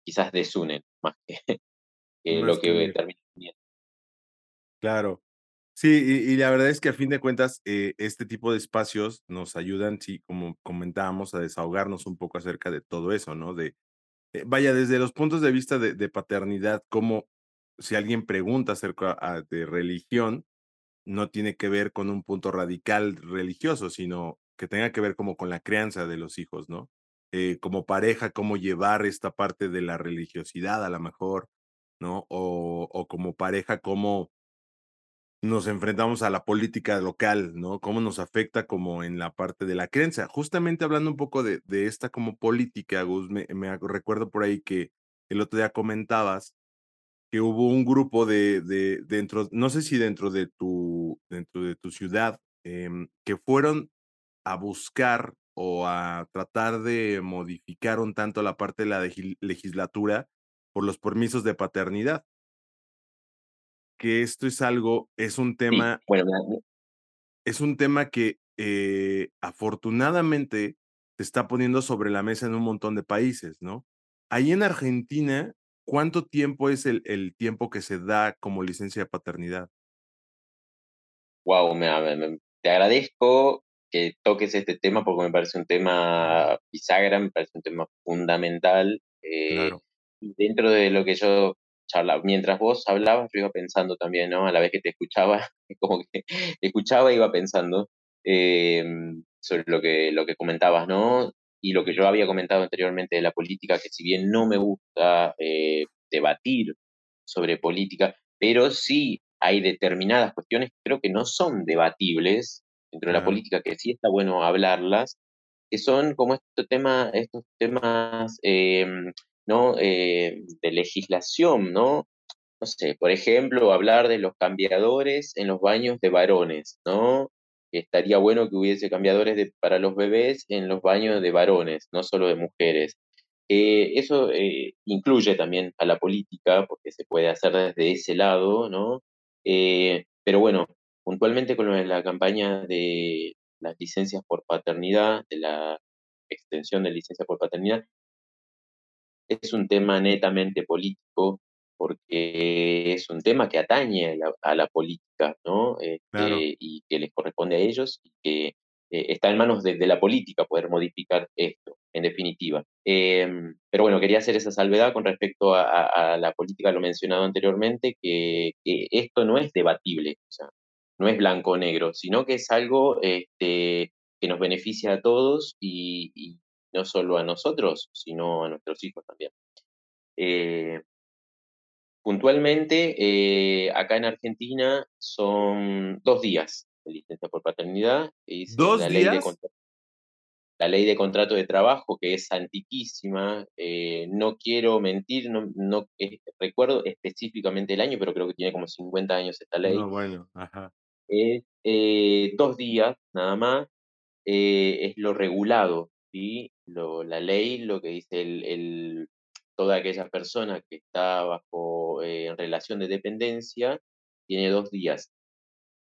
quizás desunen más que, lo que termina Claro. Sí, y, la verdad es que a fin de cuentas, eh, este tipo de espacios nos ayudan, sí, como comentábamos, a desahogarnos un poco acerca de todo eso, ¿no? De, eh, vaya, desde los puntos de vista de, paternidad, como si alguien pregunta acerca ah, de religión, no tiene que ver con un punto radical religioso, sino que tenga que ver como con la crianza de los hijos, ¿no? Eh, como pareja, cómo llevar esta parte de la religiosidad a lo mejor, ¿no? O, o como pareja, cómo nos enfrentamos a la política local, ¿no? Cómo nos afecta como en la parte de la creencia. Justamente hablando un poco de, esta como política, Gus, me, recuerdo por ahí que el otro día comentabas que hubo un grupo de, de dentro, no sé si dentro de tu, dentro de tu ciudad, em, que fueron a buscar o a tratar de modificar un tanto la parte de la legislatura por los permisos de paternidad que esto es algo, es un tema, es un tema que eh, afortunadamente se está poniendo sobre la mesa en un montón de países, ¿no? Ahí en Argentina, ¿cuánto tiempo es el, el tiempo que se da como licencia de paternidad? Wow, me, te agradezco que toques este tema porque me parece un tema bisagra, me parece un tema fundamental. Eh, dentro de lo que yo mientras vos hablabas, yo iba pensando también, ¿no? A la vez que te escuchaba, como que escuchaba y iba pensando em, sobre lo que, lo que comentabas, ¿no? Y lo que yo había comentado anteriormente de la política, que si bien no me gusta eh, debatir sobre política, pero sí hay determinadas cuestiones que creo que no son debatibles dentro de la política, que sí está bueno hablarlas, que son como estos temas, estos temas em, ¿no? Eh, de legislación, ¿no? No sé, por ejemplo, hablar de los cambiadores en los baños de varones, ¿no? Estaría bueno que hubiese cambiadores de, para los bebés en los baños de varones, no solo de mujeres. Eh, eso eh, incluye también a la política, porque se puede hacer desde ese lado, ¿no? Eh, pero bueno, puntualmente con la campaña de las licencias por paternidad, de la extensión de licencia por paternidad, es un tema netamente político, porque es un tema que atañe a la, a la política, ¿no? Claro. Este, y que les corresponde a ellos y que eh, está en manos de, de la política poder modificar esto, en definitiva. Em, pero bueno, quería hacer esa salvedad con respecto a, a- a la política, lo mencionado anteriormente, que, que esto no es debatible, o sea, no es blanco o negro, sino que es algo este, que nos beneficia a todos y, y no solo a nosotros, sino a nuestros hijos también. Eh, puntualmente, eh, acá en Argentina son dos días de licencia por paternidad, ¿Dos la ley de días? la ley de contrato de trabajo, que es antiquísima, eh, no quiero mentir, no, no eh, recuerdo específicamente el año, pero creo que tiene como 50 años esta ley. No, bueno, ajá. Es eh, dos días nada más, es lo regulado, ¿sí? Lo, la ley, lo que dice el, el- toda aquella persona que está bajo eh, en relación de dependencia, tiene dos días.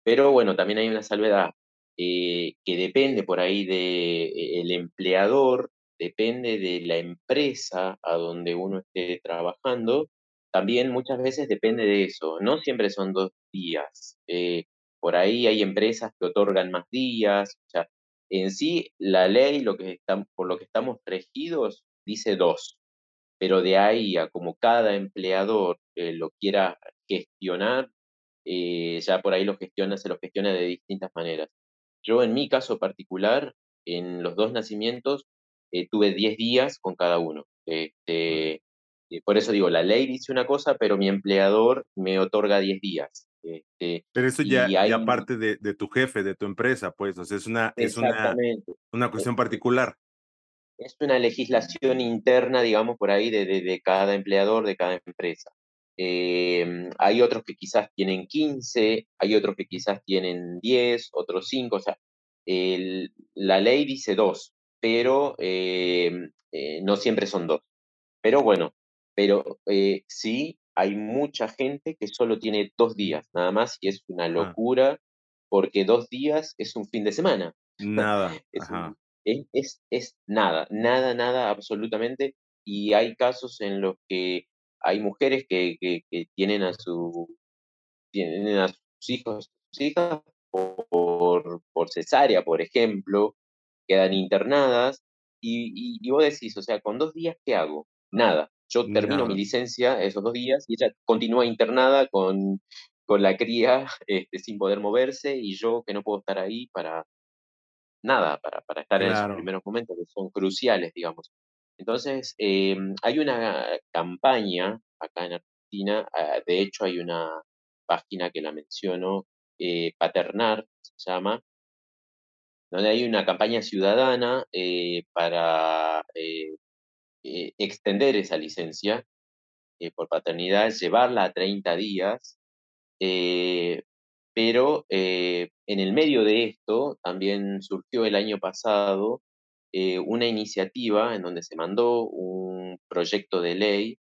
Pero bueno, también hay una salvedad, eh, que depende por ahí de eh, el empleador, depende de la empresa a donde uno esté trabajando, también muchas veces depende de eso, no siempre son dos días. eh, por ahí hay empresas que otorgan más días, o sea, en sí la ley, lo que estamos, por lo que estamos regidos, dice dos, pero de ahí a como cada empleador eh, lo quiera gestionar, eh, ya por ahí lo gestiona, se lo gestiona de distintas maneras. Yo en mi caso particular, en los dos nacimientos, eh, tuve 10 días con cada uno. Este, eh, por eso digo, la ley dice una cosa, pero mi empleador me otorga 10 días. Este, Pero eso ya, hay, ya parte de, de tu jefe, de tu empresa, pues, o sea, es una, es una, una cuestión particular. es una legislación interna, digamos, por ahí de, de- de cada empleador, de cada empresa. Eh, hay otros que quizás tienen 15, hay otros que quizás tienen 10, otros 5, o sea, el- la ley dice 2, pero eh, eh, no siempre son 2. Pero bueno, pero eh, sí hay mucha gente que solo tiene dos días, nada más, y es una Ah, locura, porque dos días es un fin de semana. nada, Es, un- ajá. es, es, es nada, nada, nada, absolutamente. Y hay casos en los que hay mujeres que, que, que tienen a su tienen a sus hijos, sus hijas por, por cesárea, por ejemplo, quedan internadas, y, y, y vos decís, o sea, con dos días, ¿qué hago? Nada. Yo termino mi licencia esos dos días y ella continúa internada con, con la cría este, sin poder moverse y yo que no puedo estar ahí para nada, para, para estar en esos primeros momentos que son cruciales, digamos. Entonces, eh, hay una campaña acá en Argentina, ah, de hecho hay una página que la menciono, eh, Paternar se llama, donde hay una campaña ciudadana eh, para eh, extender esa licencia eh, por paternidad, llevarla a 30 días, eh, pero eh, en el medio de esto también surgió el año pasado una iniciativa en donde se mandó un proyecto de ley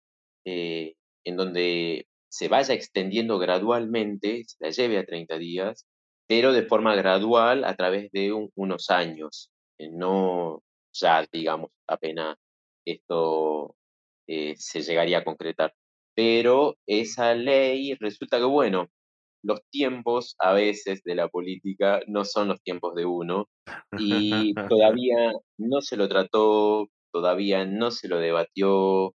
en donde se vaya extendiendo gradualmente, se la lleve a 30 días, pero de forma gradual a través de un- unos años, no ya, digamos, apenas esto eh, se llegaría a concretar. Pero esa ley resulta que, bueno, los tiempos a veces de la política no son los tiempos de uno y todavía no se lo trató, todavía no se lo debatió,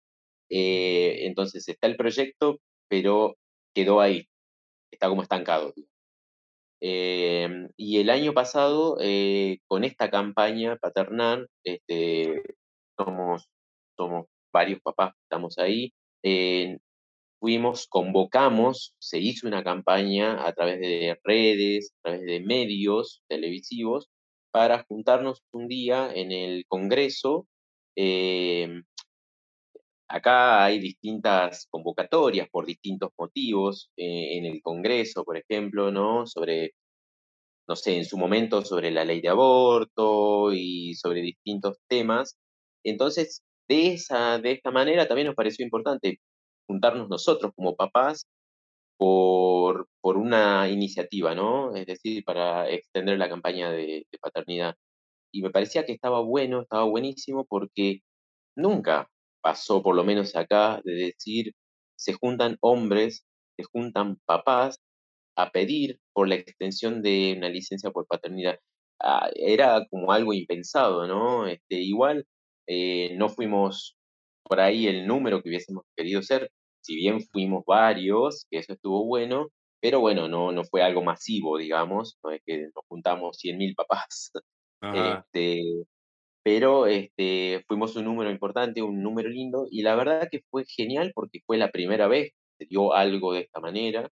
eh, entonces está el proyecto, pero quedó ahí, está como estancado. Em, y el año pasado, eh, con esta campaña paternal, este, somos, somos varios papás que estamos ahí, eh, fuimos, convocamos, se hizo una campaña a través de redes, a través de medios televisivos, para juntarnos un día en el Congreso, em, acá hay distintas convocatorias por distintos motivos eh, en el Congreso, por ejemplo, ¿no? Sobre, no sé, en su momento sobre la ley de aborto y sobre distintos temas. Entonces, de, esa, de esta manera también nos pareció importante juntarnos nosotros como papás por, por una iniciativa, ¿no? Es decir, para extender la campaña de, paternidad. Y me parecía que estaba bueno, estaba buenísimo porque nunca pasó, por lo menos acá, de decir, se juntan hombres, se juntan papás a pedir por la extensión de una licencia por paternidad. Ah, era como algo impensado, ¿no? Este, igual eh, no fuimos por ahí el número que hubiésemos querido ser, si bien fuimos varios, que eso estuvo bueno, pero bueno, no, no fue algo masivo, digamos, no es que nos juntamos 100.000 papás. Ajá. Este, pero este, fuimos un número importante, un número lindo, y la verdad que fue genial porque fue la primera vez que se dio algo de esta manera.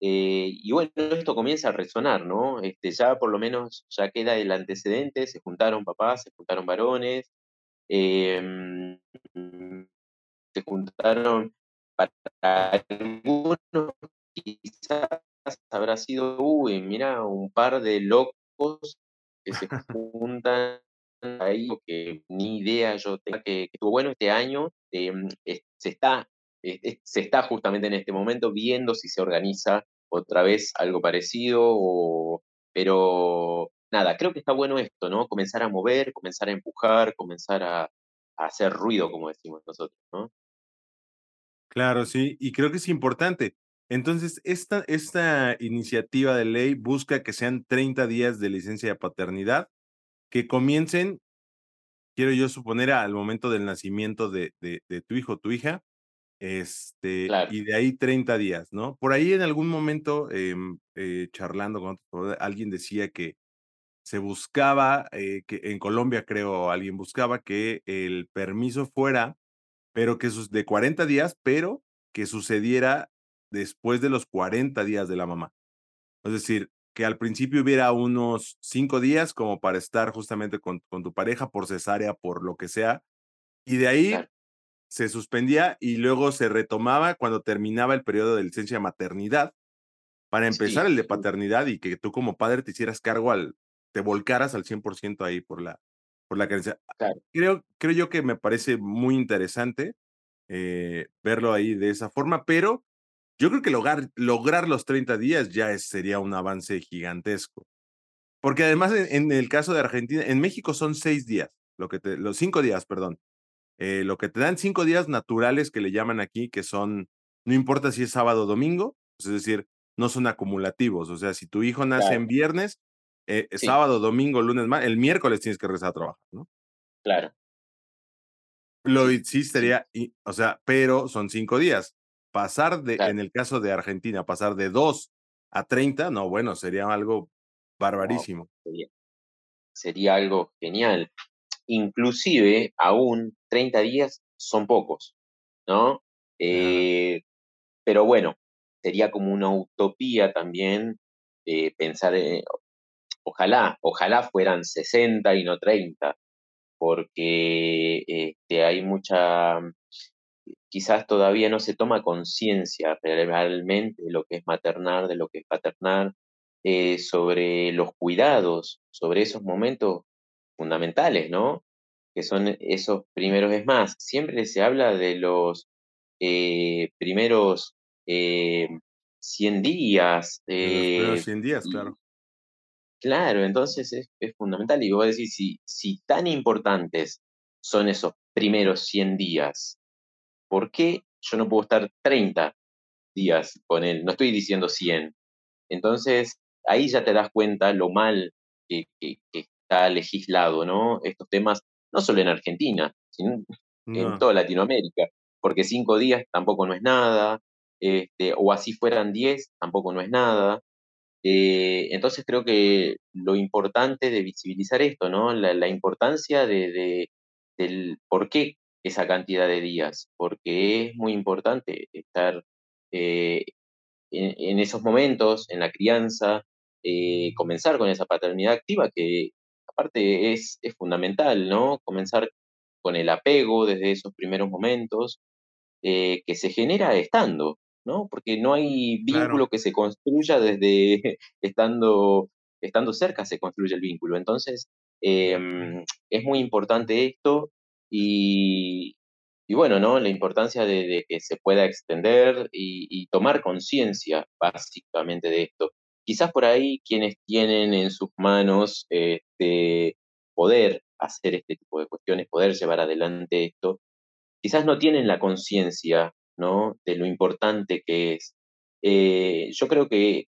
Eh, y bueno, esto comienza a resonar, ¿no? Este, ya por lo menos ya queda el antecedente, se juntaron papás, se juntaron varones, em, se juntaron para algunos quizás habrá sido, uy, mira, un par de locos que se juntan ahí, que ni idea yo tengo que, que estuvo bueno este año, em, es- se está, es- es- se está justamente en este momento viendo si se organiza otra vez algo parecido, o, pero nada, creo que está bueno esto, ¿no? Comenzar a mover, comenzar a empujar, comenzar a, a hacer ruido, como decimos nosotros, ¿no? Claro, sí, y creo que es importante. Entonces, esta, esta iniciativa de ley busca que sean 30 días de licencia de paternidad, que comiencen, quiero yo suponer, al momento del nacimiento de, de, de tu hijo tu hija, este, Claro, y de ahí 30 días, ¿no? Por ahí en algún momento, em, eh, charlando con otro, alguien decía que se buscaba, eh, que en Colombia creo alguien buscaba que el permiso fuera pero que sus de 40 días, pero que sucediera después de los 40 días de la mamá. Es decir, que al principio hubiera unos 5 días como para estar justamente con, con tu pareja por cesárea, por lo que sea, y de ahí se suspendía y luego se retomaba cuando terminaba el periodo de licencia de maternidad para empezar sí, el de paternidad y que tú como padre te hicieras cargo al, te volcaras al 100% ahí por la, por la carencia. claro, Creo, creo yo que me parece muy interesante eh, verlo ahí de esa forma, pero yo creo que lograr, lograr los 30 días ya es- sería un avance gigantesco. Porque además en, en el caso de Argentina, en México son seis días, lo que te, los cinco días, perdón. Eh, lo que te dan cinco días naturales que le llaman aquí, que son, no importa si es sábado o domingo, pues, es decir, no son acumulativos. O sea, si tu hijo nace en viernes, eh, sí, sábado, domingo, lunes, más, el miércoles tienes que regresar a trabajar, ¿no? claro, Lo sí, sería y o sea, pero son 5 días. Pasar de claro. en el caso de Argentina, pasar de 2 a 30, no, bueno, sería algo Wow, barbarísimo. sería, sería algo genial. Inclusive, aún 30 días son pocos, ¿no? Eh, pero bueno, sería como una utopía también eh, pensar, eh, ojalá, ojalá fueran 60 y no 30, porque este, hay mucha, quizás todavía no se toma conciencia realmente de lo que es maternar, de lo que es paternar, eh, sobre los cuidados, sobre esos momentos fundamentales, ¿no? Que son esos primeros, es más, siempre se habla de los eh, primeros eh, 100 días, De los primeros eh, 100 días, claro. Claro, entonces es, es fundamental. Y vos decís, si, si tan importantes son esos primeros 100 días, ¿por qué yo no puedo estar 30 días con él? No estoy diciendo 100. Entonces, ahí ya te das cuenta lo mal que, que- que está legislado, ¿no? Estos temas, no solo en Argentina, sino en toda Latinoamérica, porque cinco días tampoco no es nada, este, o así fueran diez, tampoco no es nada. Eh, entonces creo que lo importante de visibilizar esto, ¿no? La, importancia de, de- del por qué esa cantidad de días, porque es muy importante estar eh, en, esos momentos, en la crianza, eh, comenzar con esa paternidad activa que aparte es, es fundamental, ¿no? Comenzar con el apego desde esos primeros momentos que se genera estando, ¿no? Porque no hay vínculo que se construya desde estando, estando cerca, se construye el vínculo. Entonces, em, es muy importante esto y, y bueno, ¿no? La importancia de, que se pueda extender y, tomar conciencia básicamente de esto. Quizás por ahí quienes tienen en sus manos este, poder hacer este tipo de cuestiones, poder llevar adelante esto, quizás no tienen la conciencia ¿no? de lo importante que es. Eh, yo creo que,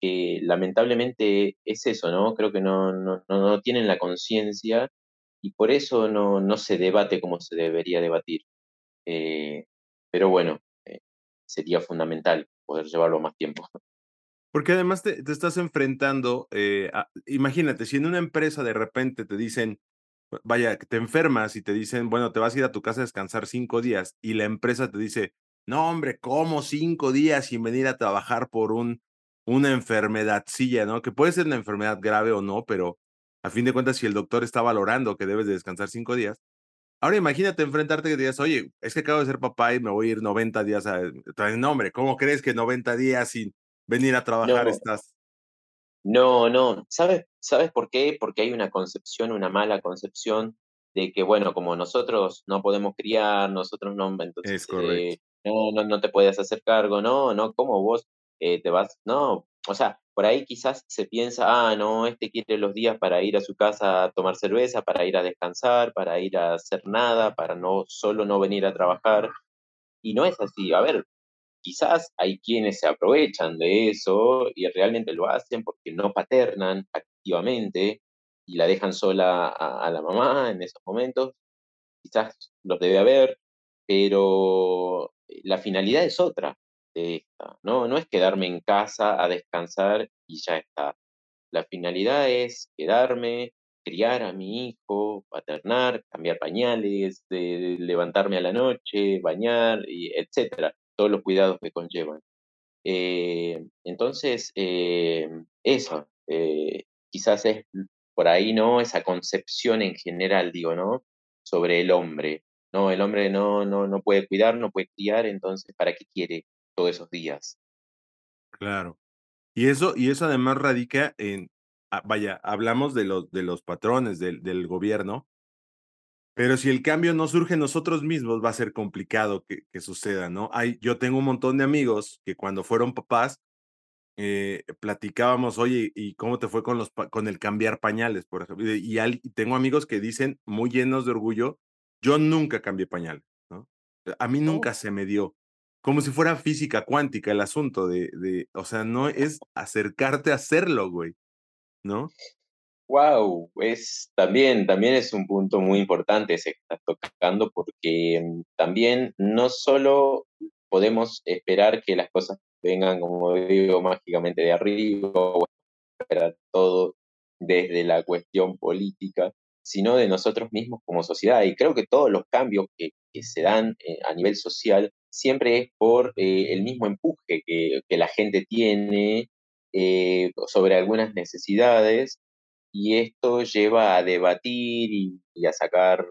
lamentablemente es eso, ¿no? Creo que no, no, no tienen la conciencia y por eso no, no se debate como se debería debatir. Eh, pero bueno, eh, sería fundamental poder llevarlo más tiempo. Porque además te, estás enfrentando, imagínate, si en una empresa de repente te dicen, vaya, te enfermas y te dicen, bueno, te vas a ir a tu casa a descansar cinco días y la empresa te dice, no, hombre, ¿cómo cinco días sin venir a trabajar por un, una enfermedadcilla, ¿no? Que puede ser una enfermedad grave o no, pero a fin de cuentas, si el doctor está valorando que debes de descansar cinco días, Ahora imagínate enfrentarte que digas, oye, es que acabo de ser papá y me voy a ir 90 días a... No, hombre, ¿cómo crees que 90 días sin venir a trabajar estás? No, no. ¿Sabes, ¿Sabes por qué? Porque hay una concepción, una mala concepción de que, bueno, como nosotros no podemos criar, nosotros no, entonces es correcto. Eh, no, no, no te puedes hacer cargo, no, no, ¿cómo vos eh, te vas? No, o sea, por ahí quizás se piensa, ah, no, este quiere los días para ir a su casa a tomar cerveza, para ir a descansar, para ir a hacer nada, para no solo no venir a trabajar. Y no es así. A ver, quizás hay quienes se aprovechan de eso y realmente lo hacen porque no paternan activamente y la dejan sola a, a la mamá en esos momentos. Quizás los debe haber, pero la finalidad es otra esta, ¿no? No es quedarme en casa a descansar y ya está. La finalidad es quedarme, criar a mi hijo, paternar, cambiar pañales, levantarme a la noche, bañar, y etcétera, todos los cuidados que conllevan. Eh, entonces, eh, eso, eh, quizás es por ahí, ¿no? Esa concepción en general, digo, ¿no? Sobre el hombre. No, el hombre no, no, no puede cuidar, no puede criar, entonces, ¿para qué quiere todos esos días. Claro. Y eso, y eso además radica en, ah, vaya, hablamos de los, de los patrones del, del gobierno, pero si el cambio no surge nosotros mismos, va a ser complicado que, que suceda, ¿no? Hay, yo tengo un montón de amigos que cuando fueron papás, eh, platicábamos, oye, ¿y cómo te fue con, los, con el cambiar pañales, por ejemplo? Y, y, tengo amigos que dicen, muy llenos de orgullo, yo nunca cambié pañales, ¿no? A mí nunca oh. se me dio como si fuera física cuántica el asunto de, de, o sea, no es acercarte a hacerlo, güey, ¿no? Wow, es también, también es un punto muy importante ese que estás tocando, porque mm, también no solo podemos esperar que las cosas vengan, como digo, mágicamente de arriba, o esperar todo desde la cuestión política, sino de nosotros mismos como sociedad. Y creo que todos los cambios que, se dan eh, a nivel social siempre es por eh, el mismo empuje que, la gente tiene eh, sobre algunas necesidades y esto lleva a debatir y, a sacar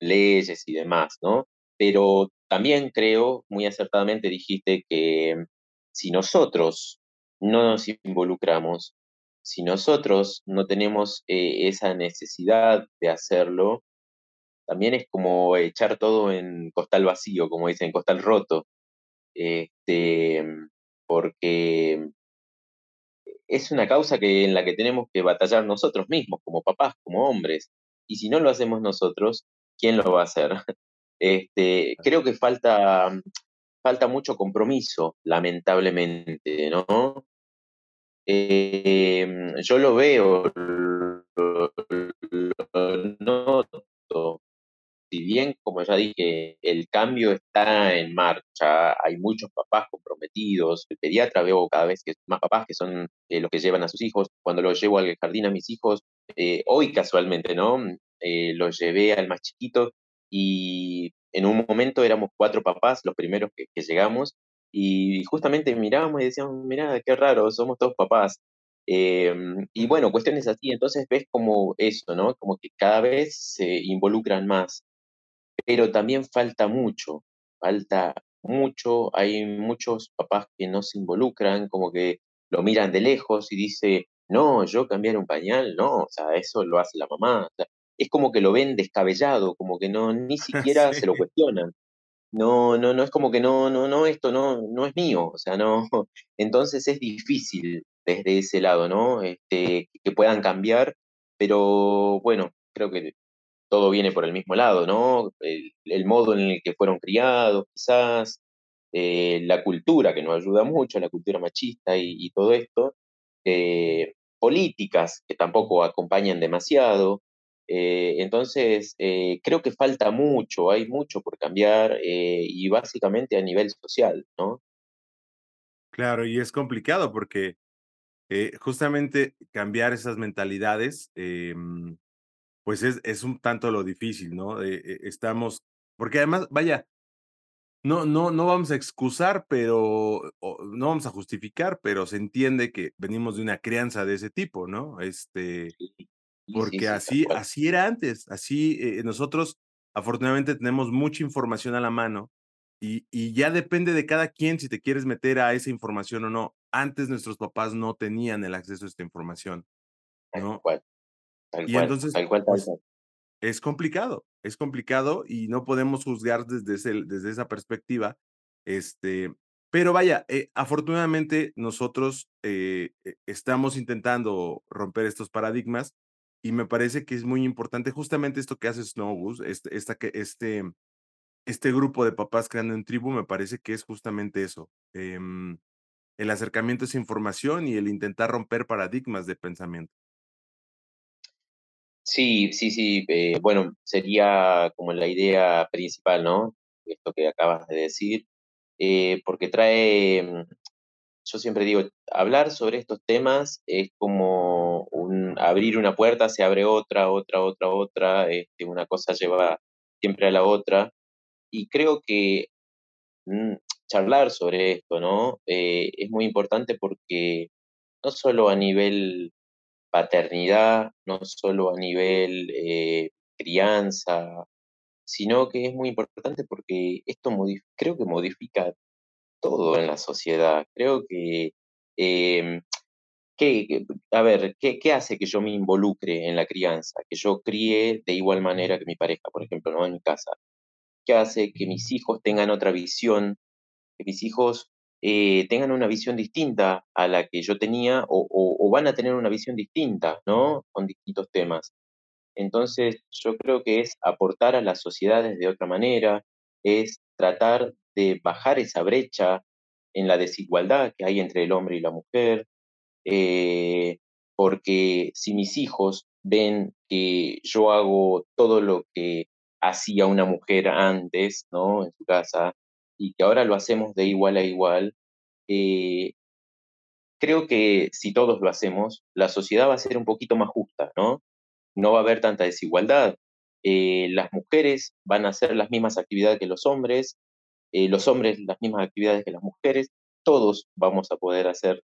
leyes y demás, ¿no? Pero también creo, muy acertadamente dijiste que si nosotros no nos involucramos, si nosotros no tenemos eh, esa necesidad de hacerlo, también es como echar todo en costal vacío, como dicen, costal roto, este, porque es una causa que, en la que tenemos que batallar nosotros mismos, como papás, como hombres, y si no lo hacemos nosotros, ¿quién lo va a hacer? Este, creo que falta, falta mucho compromiso, lamentablemente, ¿no? Em, yo lo veo, lo, lo noto, si bien, como ya dije, el cambio está en marcha, hay muchos papás comprometidos, el pediatra veo cada vez que más papás que son eh, los que llevan a sus hijos, cuando los llevo al jardín a mis hijos, eh, hoy casualmente, ¿no? Eh, los llevé al más chiquito y en un momento éramos cuatro papás, los primeros que, llegamos, y justamente mirábamos y decíamos, mira, qué raro, somos todos papás. Em, y bueno, cuestiones así, entonces ves como eso, ¿no? Como que cada vez se involucran más pero también falta mucho, falta mucho, hay muchos papás que no se involucran, como que lo miran de lejos y dice, no, yo cambiar un pañal, no, o sea, eso lo hace la mamá. O sea, es como que lo ven descabellado, como que no, ni siquiera se lo cuestionan. No, no, no es como que no, no, no, esto no, no es mío, o sea, no. Entonces es difícil desde ese lado, ¿no? Este, que puedan cambiar, pero bueno, creo que todo viene por el mismo lado, ¿no? El, modo en el que fueron criados, quizás, eh, la cultura que nos ayuda mucho, la cultura machista y, y todo esto, eh, políticas que tampoco acompañan demasiado. Eh, entonces, eh, creo que falta mucho, hay mucho por cambiar eh, y básicamente a nivel social, ¿no? Claro, y es complicado porque justamente cambiar esas mentalidades, em, pues es, es un tanto lo difícil, ¿no? Estamos, porque además, vaya, no, no, no vamos a excusar, pero o no vamos a justificar, pero se entiende que venimos de una crianza de ese tipo, ¿no? Este, Sí, sí, sí, porque sí, tal así, así era antes, así eh, nosotros afortunadamente tenemos mucha información a la mano y, y ya depende de cada quien si te quieres meter a esa información o no. Antes nuestros papás no tenían el acceso a esta información, Tal ¿no? cual, tal Y cual, entonces, tal cual, tal pues cual. es complicado, es complicado y no podemos juzgar desde ese desde esa perspectiva, este, pero vaya, eh, afortunadamente nosotros, eh, e estamos intentando romper estos paradigmas y me parece que es muy importante justamente esto que hace Snowbus, este esta este este grupo de papás creando en tribu, me parece que es justamente eso, em, el acercamiento a esa información y el intentar romper paradigmas de pensamiento. Sí, sí, sí, eh, bueno, sería como la idea principal, ¿no? Esto que acabas de decir, eh, porque trae, mm, yo siempre digo, hablar sobre estos temas es como un, abrir una puerta, se abre otra, otra, otra, otra, este, una cosa lleva siempre a la otra, y creo que mm, charlar sobre esto, ¿no? Eh, es muy importante porque no solo a nivel paternidad, no solo a nivel eh, crianza, sino que es muy importante porque esto creo que modifica todo en la sociedad. Creo que, em, que- a ver, ¿qué, hace que yo me involucre en la crianza? Que yo críe de igual manera que mi pareja, por ejemplo, ¿no? En mi casa. ¿Qué hace que mis hijos tengan otra visión? Que mis hijos eh, tengan una visión distinta a la que yo tenía o- o van a tener una visión distinta, ¿no? Con distintos temas. Entonces, yo creo que es aportar a las sociedades de otra manera, es tratar de bajar esa brecha en la desigualdad que hay entre el hombre y la mujer, eh, porque si mis hijos ven que yo hago todo lo que hacía una mujer antes, ¿no? En su casa, y que ahora lo hacemos de igual a igual, eh, creo que si todos lo hacemos, la sociedad va a ser un poquito más justa, ¿no? No va a haber tanta desigualdad. Eh, las mujeres van a hacer las mismas actividades que los hombres, eh, los hombres las mismas actividades que las mujeres, todos vamos a poder hacer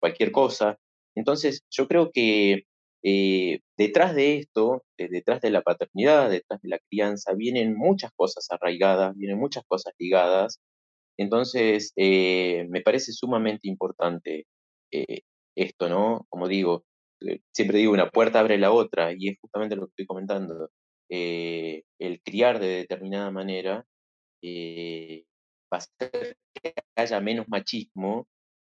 cualquier cosa. Entonces, yo creo que eh, detrás de esto, de- detrás de la paternidad, detrás de la crianza, vienen muchas cosas arraigadas, vienen muchas cosas ligadas. Entonces, eh, me parece sumamente importante eh, esto, ¿no? Como digo, siempre digo, una puerta abre la otra, y es justamente lo que estoy comentando. El criar de determinada manera eh, va a hacer que haya menos machismo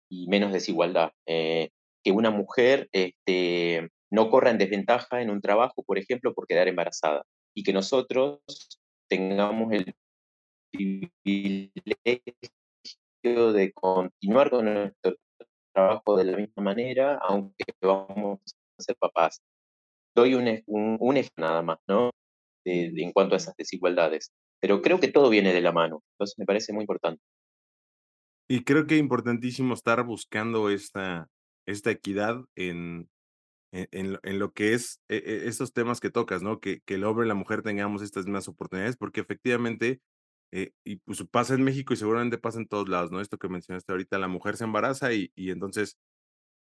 y menos desigualdad. Eh, que una mujer este, no corra en desventaja en un trabajo, por ejemplo, por quedar embarazada. Y que nosotros tengamos el privilegio de continuar con nuestro trabajo de la misma manera, aunque vamos a ser papás. Doy un, un, un ejemplo nada más, ¿no? De- de- en cuanto a esas desigualdades. Pero creo que todo viene de la mano. Entonces me parece muy importante. Y creo que es importantísimo estar buscando esta, esta equidad en, en, lo que es eh, eh, estos temas que tocas, ¿no? Que, que el hombre y la mujer tengamos estas mismas oportunidades, porque efectivamente, eh, y pues pasa en México y seguramente pasa en todos lados, ¿no? Esto que mencionaste ahorita, la mujer se embaraza y, y entonces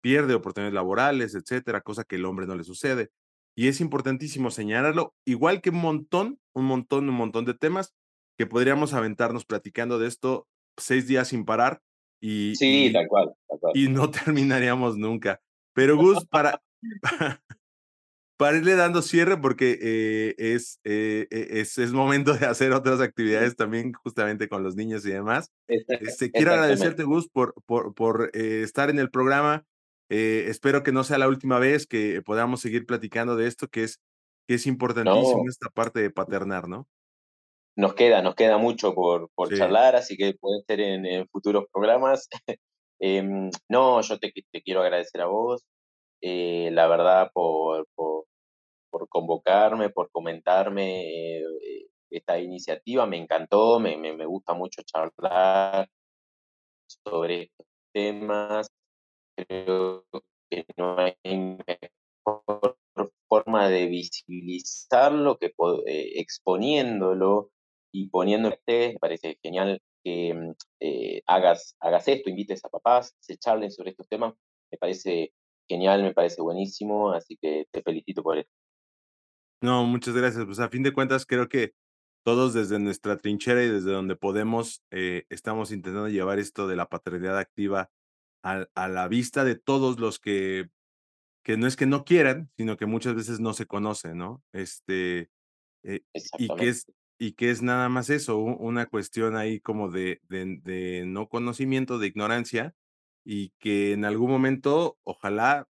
pierde oportunidades laborales, etcétera, cosa que el hombre no le sucede. Y es importantísimo señalarlo, igual que un montón, un montón, un montón de temas que podríamos aventarnos platicando de esto seis días sin parar y, Sí, y, tal cual, tal cual. y no terminaríamos nunca. Pero Gus, para, para irle dando cierre, porque eh, es, eh, e- es, es momento de hacer otras actividades también justamente con los niños y demás. Este, quiero agradecerte, Gus, por, por, por eh, estar en el programa. Eh, espero que no sea la última vez que podamos seguir platicando de esto, que es, que es importantísimo No. esta parte de paternar, ¿no? Nos queda, nos queda mucho por, por Sí. charlar, así que puede ser en, en futuros programas. Em, no, yo te, te quiero agradecer a vos, eh, la verdad, por, por, por convocarme, por comentarme eh, eh, esta iniciativa. Me encantó, me, me, me gusta mucho charlar sobre estos temas. Creo que no hay mejor forma de visibilizarlo que eh, exponiéndolo y ustedes. Me parece genial que mm, eh, hagas, hagas esto, invites a papás, se charlen sobre estos temas. Me parece genial, me parece buenísimo, así que te felicito por esto. No, muchas gracias. Pues a fin de cuentas, creo que todos desde nuestra trinchera y desde donde podemos, eh, estamos intentando llevar esto de la paternidad activa a, a la vista de todos los que, que no es que no quieran, sino que muchas veces no se conocen, ¿no? Este, eh, y que es, y que es nada más eso, una cuestión ahí como de, de, de no conocimiento, de ignorancia, y que en algún momento, ojalá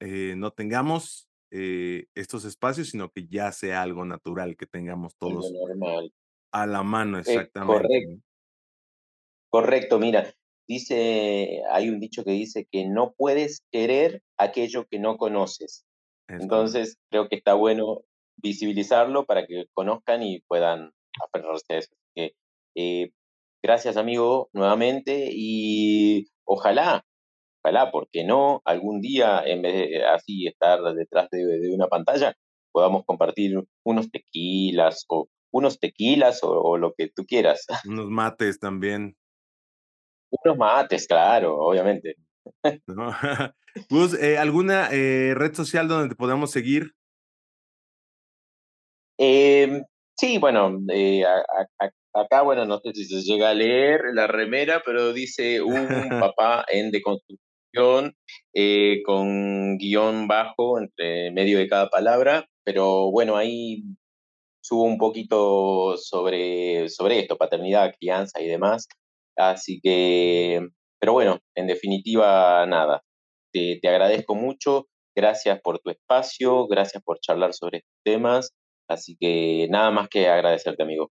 eh, no tengamos eh, estos espacios, sino que ya sea algo natural, que tengamos todos normal. a la mano, exactamente. correcto. Correcto, mira, dice, hay un dicho que dice que no puedes querer aquello que no conoces. Entonces, creo que está bueno visibilizarlo para que conozcan y puedan aferrarse a eso. Eh, gracias, amigo, nuevamente, y ojalá, ojalá, porque no, algún día, en vez de así estar detrás de, de una pantalla, podamos compartir unos tequilas o unos tequilas o, o lo que tú quieras. Unos mates también. Unos mates, claro, obviamente. ¿no? Gus, eh, ¿alguna eh, red social donde te podamos seguir? Em, sí, bueno, eh, a- a- a- acá, bueno, no sé si se llega a leer la remera, pero dice un papá en deconstrucción con guion bajo entre medio de cada palabra, pero bueno, ahí subo un poquito sobre, sobre esto, paternidad, crianza y demás. Así que, pero bueno, en definitiva, nada. Te, te agradezco mucho, gracias por tu espacio, gracias por charlar sobre estos temas. Así que nada más que agradecerte, amigo.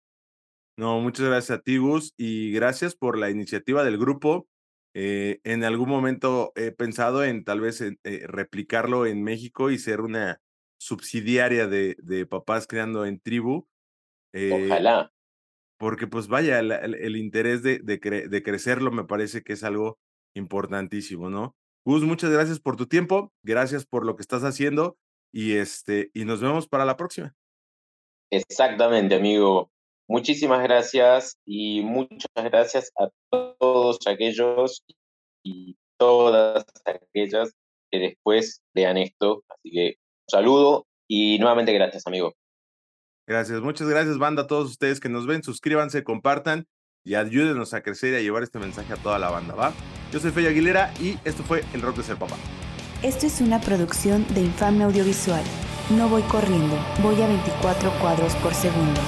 No, muchas gracias a ti, Gus, y gracias por la iniciativa del grupo. Eh, en algún momento he pensado en tal vez eh, replicarlo en México y ser una subsidiaria de, de Papás Creando en Tribu. Eh, Ojalá. Porque pues vaya, el, interés de, de, cre- de crecerlo me parece que es algo importantísimo, ¿no? Gus, muchas gracias por tu tiempo, gracias por lo que estás haciendo y, este, y nos vemos para la próxima. Exactamente, amigo. Muchísimas gracias y muchas gracias a todos aquellos y todas aquellas que después vean esto. Así que saludo y nuevamente gracias, amigo. Gracias, muchas gracias, banda, a todos ustedes que nos ven. Suscríbanse, compartan y ayúdenos a crecer y a llevar este mensaje a toda la banda, ¿va? Yo soy Fey Aguilera y esto fue El Rock de Ser Papá. Esto es una producción de Infame Audiovisual. No voy corriendo, voy a 24 cuadros por segundo.